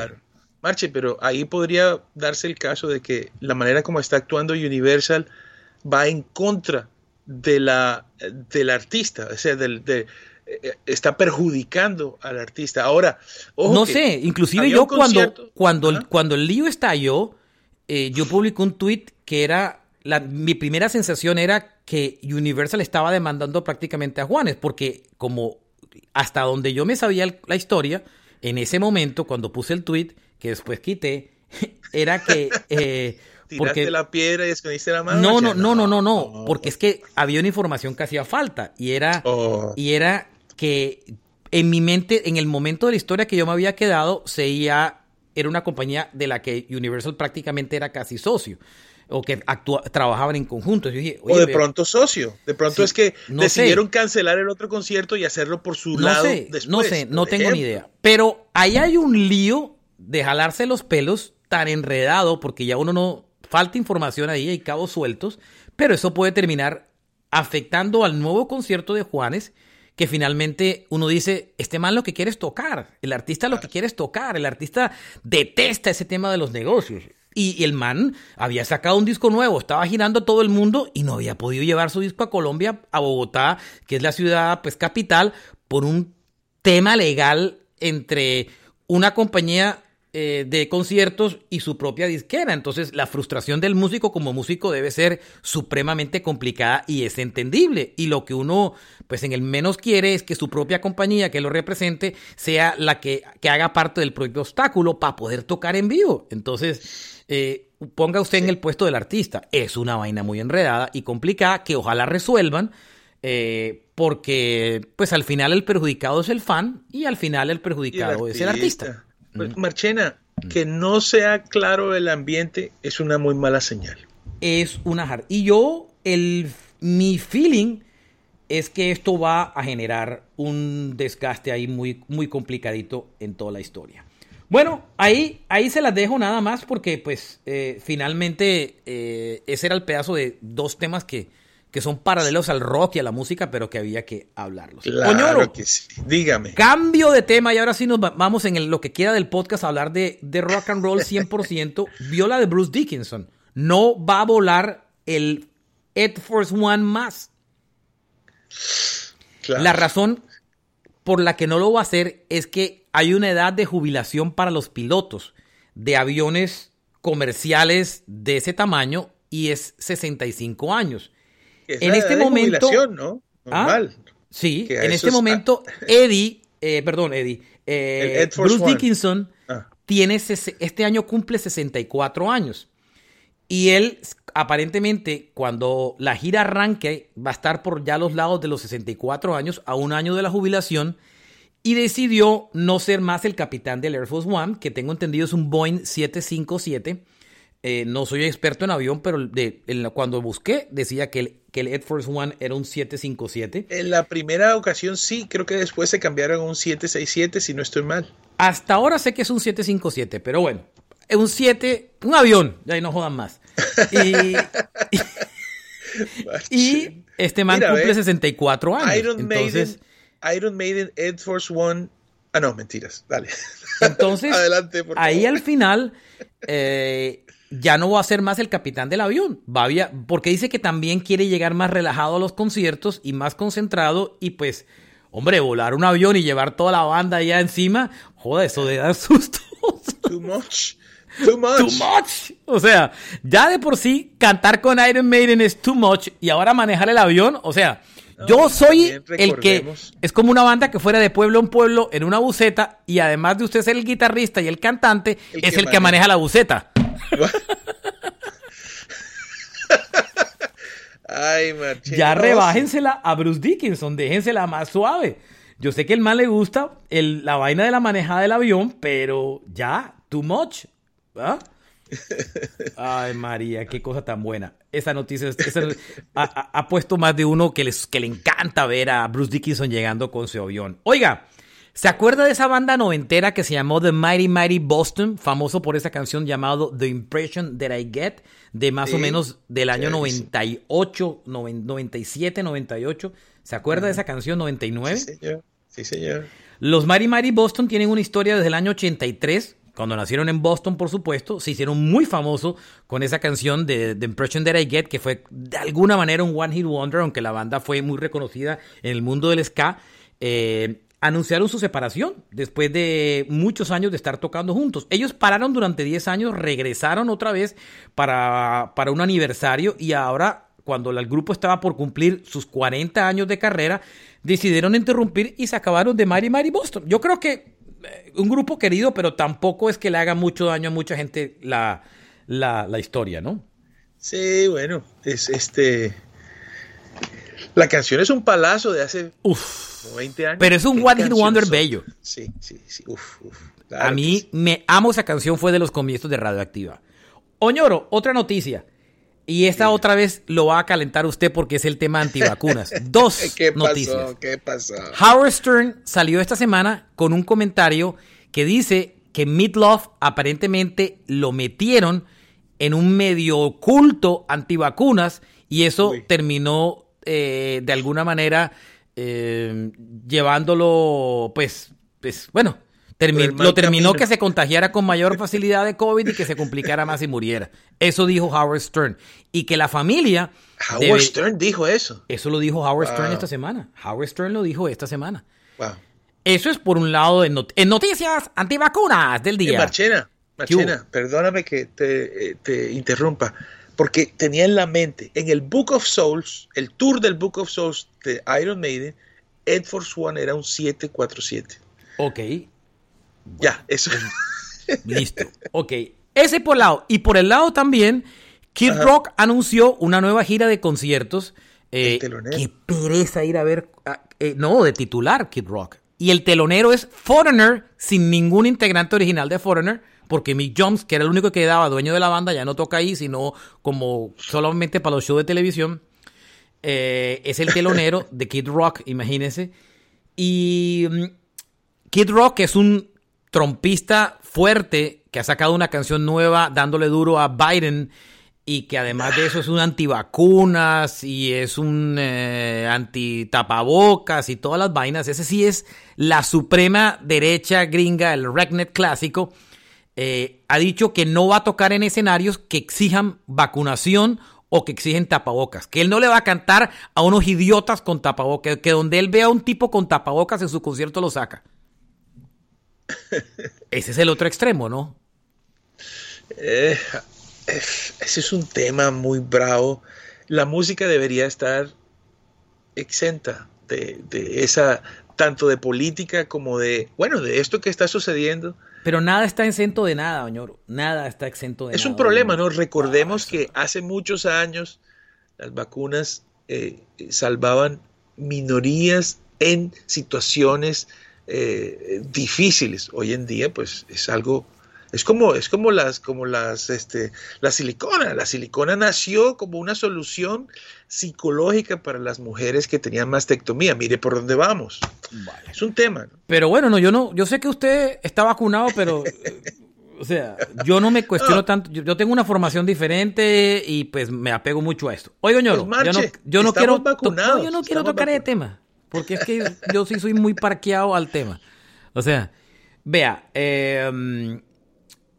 Marche, pero ahí podría darse el caso de que la manera como está actuando Universal va en contra de la, del artista, o sea, del, de, eh, está perjudicando al artista. Ahora, no sé, inclusive yo cuando, cuando, el, cuando el lío estalló, eh, yo publicé un tweet que era, la, mi primera sensación era que Universal estaba demandando prácticamente a Juanes, porque como hasta donde yo me sabía la historia, en ese momento, cuando puse el tweet, que después quité, era que... Eh, [LAUGHS] porque la piedra y escondiste la mano. No, no, no, no, no, no, porque es que había una información que hacía falta y era, oh. y era que en mi mente, en el momento de la historia que yo me había quedado, seguía, era una compañía de la que Universal prácticamente era casi socio o que trabajaban en conjunto. o de pronto socio. De pronto es que decidieron cancelar el otro concierto y hacerlo por su lado después. No sé, no tengo ni idea. Pero ahí hay un lío de jalarse los pelos tan enredado porque ya uno no falta información ahí, hay cabos sueltos, pero eso puede terminar afectando al nuevo concierto de Juanes que finalmente uno dice, este man lo que quiere es tocar, el artista lo que quiere es tocar, el artista detesta ese tema de los negocios. Y, el man había sacado un disco nuevo, estaba girando todo el mundo y no había podido llevar su disco a Colombia, a Bogotá, que es la ciudad pues capital, por un tema legal entre una compañía eh, de conciertos y su propia disquera. Entonces, la frustración del músico como músico debe ser supremamente complicada y es entendible. Y lo que uno, pues en el menos quiere es que su propia compañía que lo represente sea la que, que haga parte del propio obstáculo para poder tocar en vivo. Entonces, eh, ponga usted en el puesto del artista. Es una vaina muy enredada y complicada que ojalá resuelvan. Eh, porque pues al final el perjudicado es el fan y al final el perjudicado es el artista. Pues, Marchena, que no sea claro el ambiente es una muy mala señal. Es una Y yo, el, mi feeling es que esto va a generar un desgaste ahí muy, muy complicadito en toda la historia. Bueno, ahí, ahí se las dejo nada más porque pues eh, finalmente eh, ese era el pedazo de dos temas que, que son paralelos al rock y a la música, pero que había que hablarlos. Claro que sí. Dígame. Cambio de tema y ahora sí nos vamos en lo que queda del podcast a hablar de, de rock and roll 100%. [LAUGHS] Viola de Bruce Dickinson. No va a volar el Ed Force One más. La razón por la que no lo va a hacer es que hay una edad de jubilación para los pilotos de aviones comerciales de ese tamaño y es 65 años en este momento, ¿no? ¿Ah? sí, en este momento Eddie, eh, perdón, Eddie, eh, Bruce Dickinson ah. tiene este año cumple 64 años. Y él, aparentemente, cuando la gira arranque, va a estar por ya los lados de los 64 años, a un año de la jubilación, y decidió no ser más el capitán del Air Force One, que tengo entendido es un Boeing 757, eh, no soy experto en avión, pero de, cuando busqué decía que el, que el Air Force One era un 757. En la primera ocasión sí, creo que después se cambiaron a un 767, si no estoy mal. Hasta ahora sé que es un 757, pero bueno, es un 7, un avión, ya ahí no jodan más. Y, [LAUGHS] este man cumple 64 años. Iron entonces, Maiden, Iron Maiden Air Force One. Ah, no, mentiras, dale. Entonces, [LAUGHS] Adelante, ahí al final, eh, ya no va a ser más el capitán del avión. Va porque dice que también quiere llegar más relajado a los conciertos y más concentrado. Y pues, hombre, volar un avión y llevar toda la banda allá encima, joder, eso de dar [LAUGHS] susto. Too much. Too much. Too much. O sea, ya de por sí cantar con Iron Maiden es too much y ahora manejar el avión, o sea, yo soy el que es como una banda que fuera de pueblo en pueblo en una buceta y además de usted ser el guitarrista y el cantante, es el que maneja la buceta. Ay, ya rebájensela a Bruce Dickinson, déjensela más suave. Yo sé que el mal le gusta la vaina de la manejada del avión, pero ya, too much. Ay, María, qué cosa tan buena. Esa noticia ha, puesto más de uno que, les, que le encanta ver a Bruce Dickinson llegando con su avión. Oiga, ¿Se acuerda de esa banda noventera que se llamó The Mighty Mighty Boston, famoso por esa canción llamado The Impression That I Get, de más o menos del año 98, 97, 98? ¿Se acuerda de esa canción 99? Sí, señor. Sí, señor. Los Mighty Mighty Boston tienen una historia desde el año 83, cuando nacieron en Boston, por supuesto, se hicieron muy famosos con esa canción de The Impression That I Get, que fue de alguna manera un One Hit Wonder, aunque la banda fue muy reconocida en el mundo del ska. Eh, anunciaron su separación después de muchos años de estar tocando juntos. Ellos pararon durante 10 años, regresaron otra vez para, para un aniversario y ahora, cuando el grupo estaba por cumplir sus 40 años de carrera, decidieron interrumpir y se acabaron de Mary Mary Boston. Yo creo que eh, un grupo querido, pero tampoco es que le haga mucho daño a mucha gente la, la historia, ¿no? Sí, bueno, es este. La canción es un palazo de hace Uf. 20 años. Pero es un ¿Qué One Hit Wonder son? bello. Sí, sí, sí. Uf, uf. A mí sí. me amo esa canción, fue de los comienzos de Radioactiva. Oñoro, otra noticia. Y esta otra vez lo va a calentar usted porque es el tema antivacunas. [LAUGHS] Dos ¿Qué pasó? noticias. ¿Qué pasó? Howard Stern salió esta semana con un comentario que dice que Midlove aparentemente lo metieron en un medio oculto antivacunas y eso Uy. terminó eh, de alguna manera eh, llevándolo, pues, pues bueno, termi- lo terminó camino. que se contagiara con mayor facilidad de COVID y que se complicara más y muriera. Eso dijo Howard Stern. Y que la familia... Howard debe- Stern dijo eso. Eso lo dijo Howard Stern esta semana. Howard Stern lo dijo esta semana. Wow. Eso es por un lado en, not- en noticias antivacunas del Eh, día. Marchena, ¿Qué hubo? Marchena, perdóname que te, eh, te interrumpa, porque tenía en la mente, en el Book of Souls, el tour del Book of Souls de Iron Maiden, Ed Force One era un 747. Ok, Ya, eso. listo. Ok, ese por lado. Y por el lado también, Kid Ajá. Rock anunció una nueva gira de conciertos. Eh, qué pereza ir a ver. eh, no, de titular Kid Rock. Y el telonero es Foreigner, sin ningún integrante original de Foreigner. Porque Mick Jones, que era el único que quedaba dueño de la banda, ya no toca ahí, sino como solamente para los shows de televisión. Eh, es el telonero [COUGHS] de Kid Rock, imagínense. Y mm, Kid Rock es un trompista fuerte que ha sacado una canción nueva dándole duro a Biden y que además de eso es un antivacunas y es un eh, anti-tapabocas y todas las vainas. Ese sí es la suprema derecha gringa, el Regnet clásico. Eh, ha dicho que no va a tocar en escenarios que exijan vacunación o que exigen tapabocas. Que él no le va a cantar a unos idiotas con tapabocas. Que donde él vea a un tipo con tapabocas en su concierto lo saca. [LAUGHS] Ese es el otro extremo, ¿no? Eh, ese es un tema muy bravo. La música debería estar exenta de, de esa, tanto de política como de, bueno, de esto que está sucediendo. Pero nada está exento de nada, señor. Nada está exento de Es nada. un problema, ¿no? Recordemos Ah, que hace muchos años las vacunas eh, salvaban minorías en situaciones eh, difíciles. Hoy en día, pues, es algo, es como, es como las, como las, este, la silicona. La silicona nació como una solución psicológica para las mujeres que tenían mastectomía. Mire por dónde vamos. Vale. Es un tema, ¿no? Pero bueno, no, yo no, yo sé que usted está vacunado, pero [LAUGHS] o sea, yo no me cuestiono No. tanto. Yo, yo tengo una formación diferente y pues me apego mucho a esto. Oye, doñoro, Pues yo no, yo no quiero, to- vacunados, no, yo no quiero estamos tocar ese vacunados. tema, porque es que yo sí soy muy parqueado al tema. O sea, vea, eh,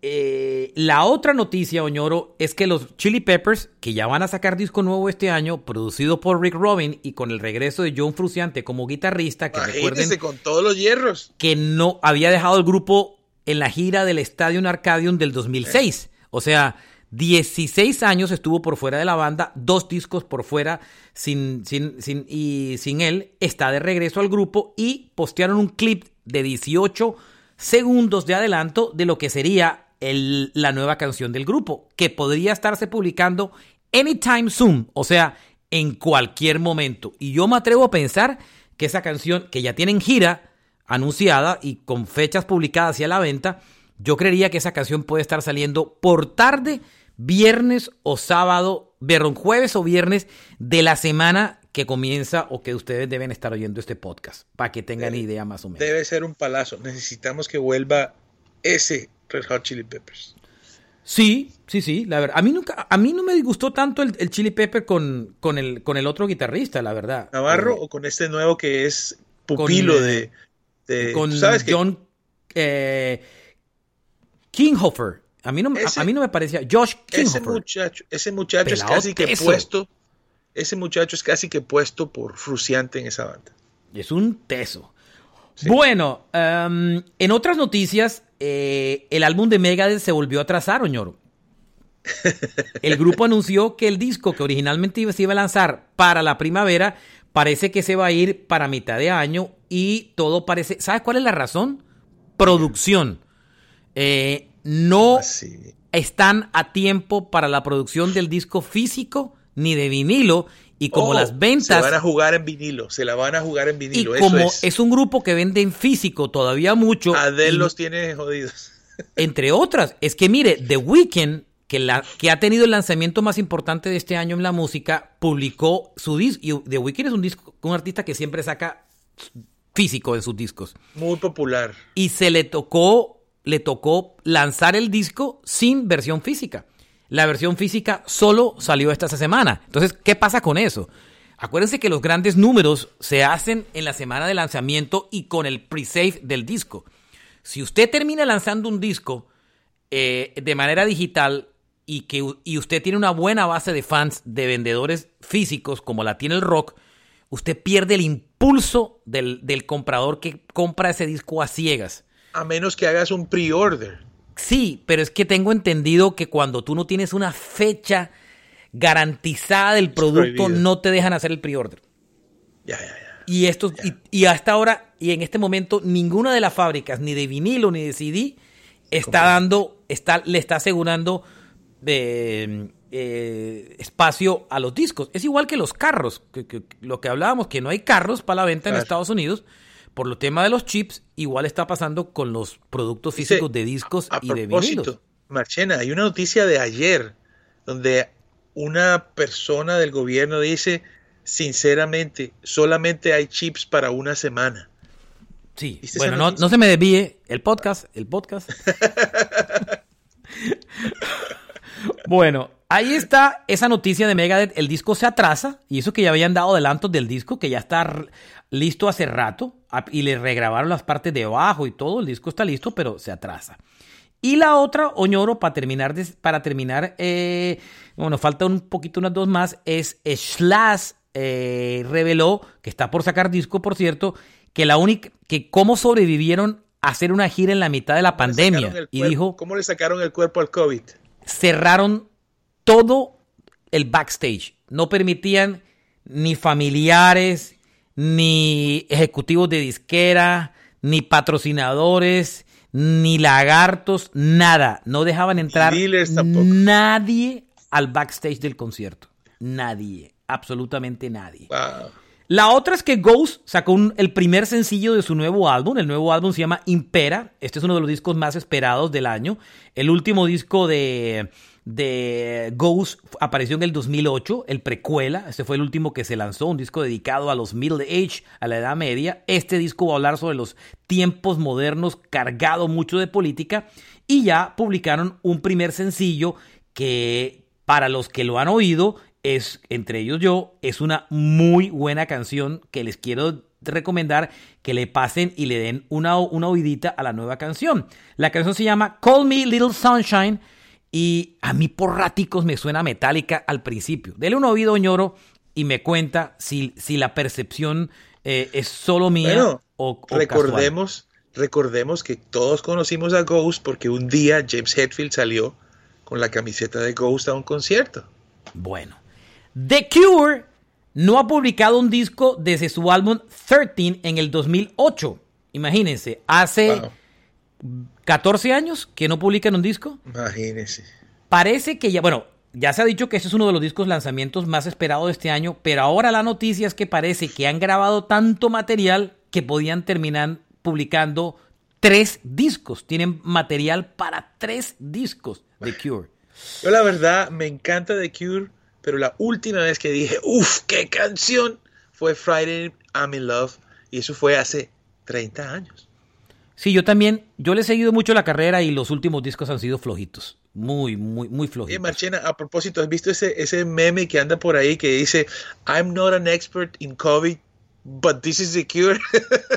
eh, la otra noticia, Oñoro, es que los Chili Peppers, que ya van a sacar disco nuevo este año, producido por Rick Robin y con el regreso de John Fruciante como guitarrista, que recuerden con todos los hierros. que no había dejado el grupo en la gira del Stadium Arcadium del 2006. O sea, 16 años estuvo por fuera de la banda, dos discos por fuera sin, sin, sin, y sin él. Está de regreso al grupo y postearon un clip de 18 segundos de adelanto de lo que sería el- la nueva canción del grupo, que podría estarse publicando anytime soon, o sea, en cualquier momento. Y yo me atrevo a pensar que esa canción, que ya tienen gira anunciada y con fechas publicadas y a la venta, yo creería que esa canción puede estar saliendo por tarde, viernes o sábado, perdón, jueves o viernes de la semana que comienza o que ustedes deben estar oyendo este podcast, para que tengan idea más o menos. Debe ser un palazo. Necesitamos que vuelva ese Red Hot Chili Peppers. Sí, sí, sí, la verdad. A mí nunca, a mí no me disgustó tanto el, Chili Pepper con, con, el, con el otro guitarrista, la verdad. ¿Navarro eh, o con este nuevo que es pupilo de, Con John eh, Kinghofer. A mí, no, a, mí no me parecía. Josh Kinghofer. Ese muchacho, ese muchacho es casi que puesto ese muchacho es casi que puesto por Fruciante en esa banda. Es un teso. Bueno, em, en otras noticias, eh, el álbum de Megadeth se volvió a trazar, Oñoro. [LAUGHS] El grupo anunció que el disco que originalmente se iba a lanzar para la primavera parece que se va a ir para mitad de año y todo parece... ¿Sabes cuál es la razón? Producción. Eh, no están a tiempo para la producción del disco físico ni de vinilo. Y como oh, las ventas. Se van a jugar en vinilo, se la van a jugar en vinilo. Y como es. un grupo que vende en físico todavía mucho. Adele los tiene jodidos. [LAUGHS] Entre otras, es que mire, The Weeknd, que, la, que ha tenido el lanzamiento más importante de este año en la música, publicó su disco. Y The Weeknd es un, disco, un artista que siempre saca físico en sus discos. Muy popular. Y se le tocó, le tocó lanzar el disco sin versión física. La versión física solo salió esta semana. Entonces, ¿qué pasa con eso? Acuérdense que los grandes números se hacen en la semana de lanzamiento y con el pre-save del disco. Si usted termina lanzando un disco eh, de manera digital y que y usted tiene una buena base de fans, de vendedores físicos, como la tiene el rock, usted pierde el impulso del, del comprador que compra ese disco a ciegas. A menos que hagas un pre-order. Sí, pero es que tengo entendido que cuando tú no tienes una fecha garantizada del producto, no te dejan hacer el pre-order. Ya, ya, ya. Y, esto, Y, hasta ahora, y en este momento, ninguna de las fábricas, ni de vinilo ni de CD, está dando, está, le está asegurando eh, eh, espacio a los discos. Es igual que los carros, que, lo que hablábamos, que no hay carros para la venta en Estados Unidos por lo tema de los chips, igual está pasando con los productos físicos de discos y de vinilos. Marchena, hay una noticia de ayer donde una persona del gobierno dice, sinceramente, solamente hay chips para una semana. Sí, bueno, no, no, se me desvíe el podcast, el podcast. [LAUGHS] bueno, Ahí está esa noticia de Megadeth. El disco se atrasa y eso que ya habían dado adelantos del disco, que ya está listo hace rato y le regrabaron las partes de abajo y todo. El disco está listo, pero se atrasa. Y la otra, Oñoro, para terminar, para terminar eh, bueno, falta un poquito unas dos más, es Slash eh, reveló, que está por sacar disco, por cierto, que la única, que cómo sobrevivieron a hacer una gira en la mitad de la pandemia. Y dijo, ¿cómo le sacaron el cuerpo al COVID? Cerraron todo el backstage. No permitían ni familiares, ni ejecutivos de disquera, ni patrocinadores, ni lagartos, nada. No dejaban entrar nadie al backstage del concierto. Nadie, absolutamente nadie. La otra es que Ghost sacó el primer sencillo de su nuevo álbum. El nuevo álbum se llama Impera. Este es uno de los discos más esperados del año. El último disco de de Ghost apareció en el 2008, el precuela, este fue el último que se lanzó, un disco dedicado a los Middle Age, a la Edad Media. Este disco va a hablar sobre los tiempos modernos, cargado mucho de política, y ya publicaron un primer sencillo que para los que lo han oído, es, entre ellos yo, es una muy buena canción que les quiero recomendar que le pasen y le den una, una a la nueva canción. La canción se llama Call Me Little Sunshine y a mí por raticos me suena metálica al principio. Dele un oído, ñoro, y me cuenta si, si la percepción eh, es solo mía o, recordemos, recordemos que todos conocimos a Ghost porque un día James Hetfield salió con la camiseta de Ghost a un concierto. Bueno, The Cure no ha publicado un disco desde su álbum 13 en el 2008. Imagínense, hace 14 años que no publican un disco. Imagínese. Parece que ya, bueno, ya se ha dicho que este es uno de los discos lanzamientos más esperados de este año, pero ahora la noticia es que parece que han grabado tanto material que podían terminar publicando tres discos. Tienen material para tres discos de Cure. Yo la verdad me encanta The Cure, pero la última vez que dije, uff, qué canción, fue Friday I'm in Love y eso fue hace 30 años. Sí, yo también, yo le he seguido mucho la carrera y los últimos discos han sido flojitos. Muy, muy, muy flojitos. Y Marchena, a propósito, ¿has visto ese, ese meme que anda por ahí que dice, I'm not an expert in COVID, but this is the cure?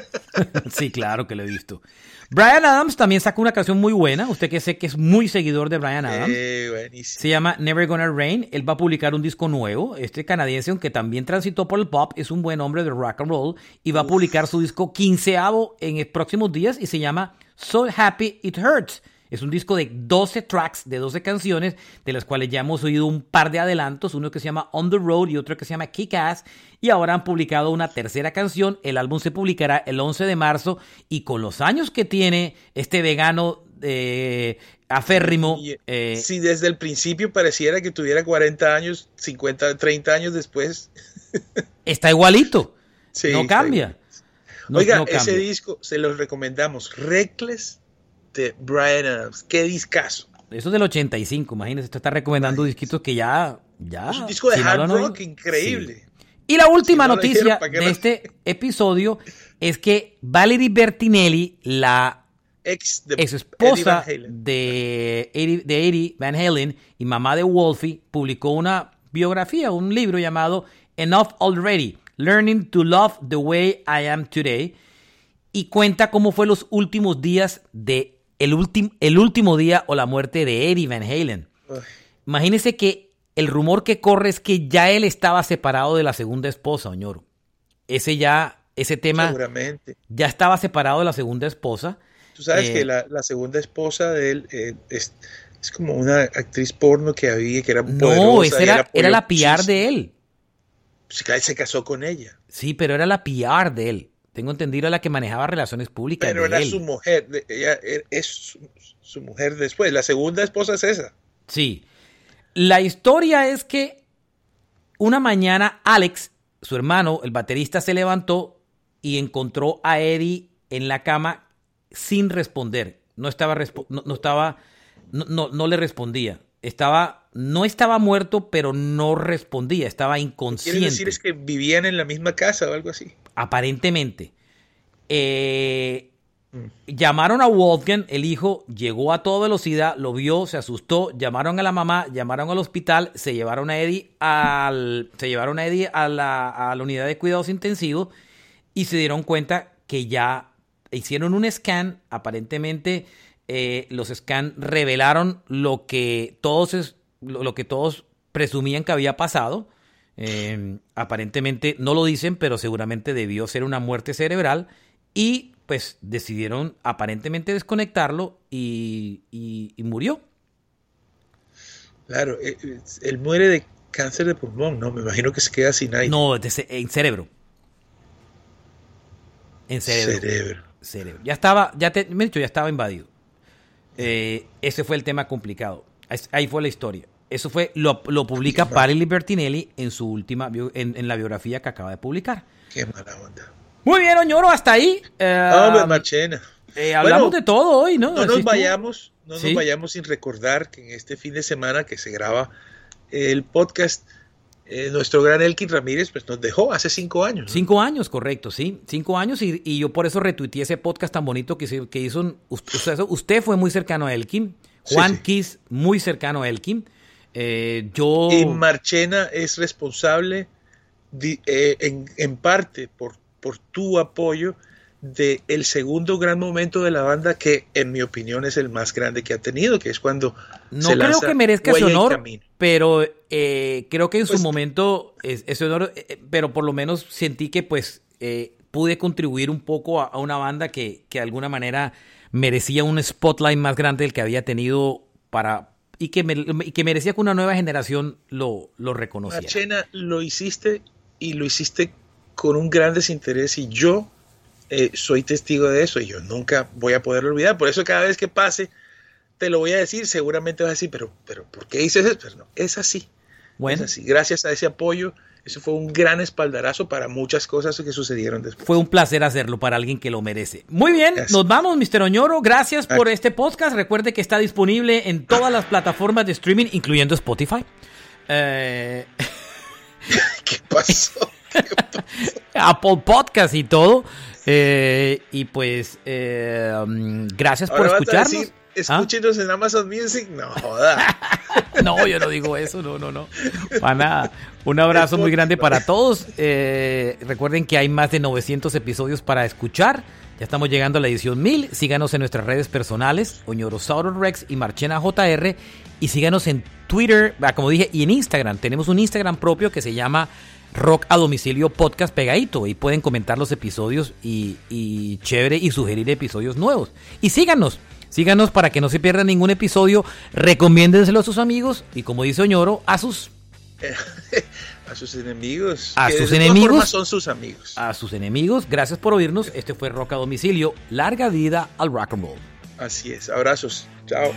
[LAUGHS] sí, claro que lo he visto. Brian Adams también sacó una canción muy buena. Usted que sé que es muy seguidor de Brian Adams. Eh, se llama Never Gonna Rain. Él va a publicar un disco nuevo. Este canadiense, aunque también transitó por el pop, es un buen hombre de rock and roll. Y va a publicar su disco quinceavo en los próximos días y se llama So Happy It Hurts. Es un disco de 12 tracks, de 12 canciones, de las cuales ya hemos oído un par de adelantos, uno que se llama On the Road y otro que se llama Kick Ass, y ahora han publicado una tercera canción. El álbum se publicará el 11 de marzo y con los años que tiene este vegano eh, aférrimo. Eh, si desde el principio pareciera que tuviera 40 años, 50, 30 años después. [LAUGHS] está igualito. no cambia. Oiga, ese disco se los recomendamos. Reckless de Brian Adams. Qué discazo. Eso es del 85, imagínese, usted está recomendando disquitos que ya, ya. Es un disco de hard rock increíble. Y la última noticia de este episodio es que Valerie Bertinelli, la ex, esposa de Eddie, de Eddie Van Halen y mamá de Wolfie, publicó una biografía, un libro llamado Enough Already, Learning to Love the Way I Am Today, y cuenta cómo fue los últimos días de el, el último día o la muerte de Eddie Van Halen. Imagínese que el rumor que corre es que ya él estaba separado de la segunda esposa, Oñoro. Ese ya, ese tema. Seguramente. Ya estaba separado de la segunda esposa. Tú sabes que eh, la, segunda esposa de él eh, es, como una actriz porno que había, que era No, esa era, era, la PR de él. Se casó con ella. Sí, pero era la PR de él. Tengo entendido la que manejaba relaciones públicas. Pero era su mujer, ella es su, mujer después. La segunda esposa es esa. Sí. La historia es que una mañana Alex, su hermano, el baterista, se levantó y encontró a Eddie en la cama sin responder. No estaba, no, estaba, no, no, le respondía. Estaba, no estaba muerto, pero no respondía. Estaba inconsciente. ¿Quiere decir es que vivían en la misma casa o algo así? Aparentemente. Eh, llamaron a Wolfgang, el hijo, llegó a toda velocidad, lo vio, se asustó, llamaron a la mamá, llamaron al hospital, se llevaron a Eddie al, se llevaron a Eddie a la, a la unidad de cuidados intensivos y se dieron cuenta que ya hicieron un scan, aparentemente eh, los scans revelaron lo que todos, lo que todos presumían que había pasado Em, aparentemente no lo dicen, pero seguramente debió ser una muerte cerebral y pues decidieron aparentemente desconectarlo y, murió. Claro, eh, eh, él muere de cáncer de pulmón, ¿no? Me imagino que se queda sin aire. No, en cerebro. En cerebro. Cerebro. Ya estaba, ya te, me he dicho, ya estaba invadido. Eh, ese fue el tema complicado. Ahí fue la historia. Eso fue, lo, lo publica Pari Bertinelli en su última, en, la biografía que acaba de publicar. Qué mala onda. Muy bien, Oñoro, hasta ahí. Eh, Marchena. Eh, hablamos de todo hoy, ¿no? No nos vayamos, no nos vayamos sin recordar que en este fin de semana que se graba el podcast, eh, nuestro gran Elkin Ramírez pues nos dejó hace cinco años. Cinco años, correcto, sí. Cinco años y, yo por eso retuiteé ese podcast tan bonito que, que hizo. usted, usted, fue muy cercano a Elkin. Juan Kiss, muy cercano a Elkin. Eh, yo... Y Marchena es responsable eh, en, parte por, por tu apoyo del el segundo gran momento de la banda que en mi opinión es el más grande que ha tenido, que es cuando... No creo que merezca ese honor, pero eh, creo que en su pues momento ese honor, pero por lo menos sentí que pues pude contribuir un poco a, una banda que, que de alguna manera merecía un spotlight más grande del que había tenido para, y que, que merecía que una nueva generación lo, lo reconociera. Marchena, lo hiciste y lo hiciste con un gran desinterés y yo eh, soy testigo de eso y yo nunca voy a poderlo olvidar. Por eso cada vez que pase, te lo voy a decir, seguramente vas a decir, pero, pero ¿por qué dices eso? no, es así. Bueno. Es así. Gracias a ese apoyo eso fue un gran espaldarazo para muchas cosas que sucedieron después. Fue un placer hacerlo para alguien que lo merece. Muy bien, nos vamos, Mr. Oñoro. Gracias por este podcast. Recuerde que está disponible en todas las plataformas de streaming, incluyendo Spotify. Eh... [LAUGHS] ¿Qué pasó? Apple Podcast y todo. Eh, y pues, eh, mm, gracias por escucharnos. Escúchenos en Amazon Music. No, joda. [LAUGHS] no, yo no digo eso, no, no, no. Para nada. Un abrazo muy grande para todos. Eh, recuerden que hay más de 900 episodios para escuchar. Ya estamos llegando a la edición 1000. Síganos en nuestras redes personales, Oñorosaurus Rex y Marchena JR. Y síganos en Twitter, ah, como dije, y en Instagram. Tenemos un Instagram propio que se llama Rock a Domicilio Podcast Pegadito. Y pueden comentar los episodios y, y chévere y sugerir episodios nuevos. Y síganos. Síganos para que no se pierda ningún episodio. Recomiéndenselo a sus amigos y como dice Oñoro, a sus... [LAUGHS] a sus enemigos. A sus enemigos. son sus amigos. A sus enemigos. Gracias por oírnos. Este fue Rock a Domicilio. Larga vida al rock and roll. Así es. Abrazos. Chao.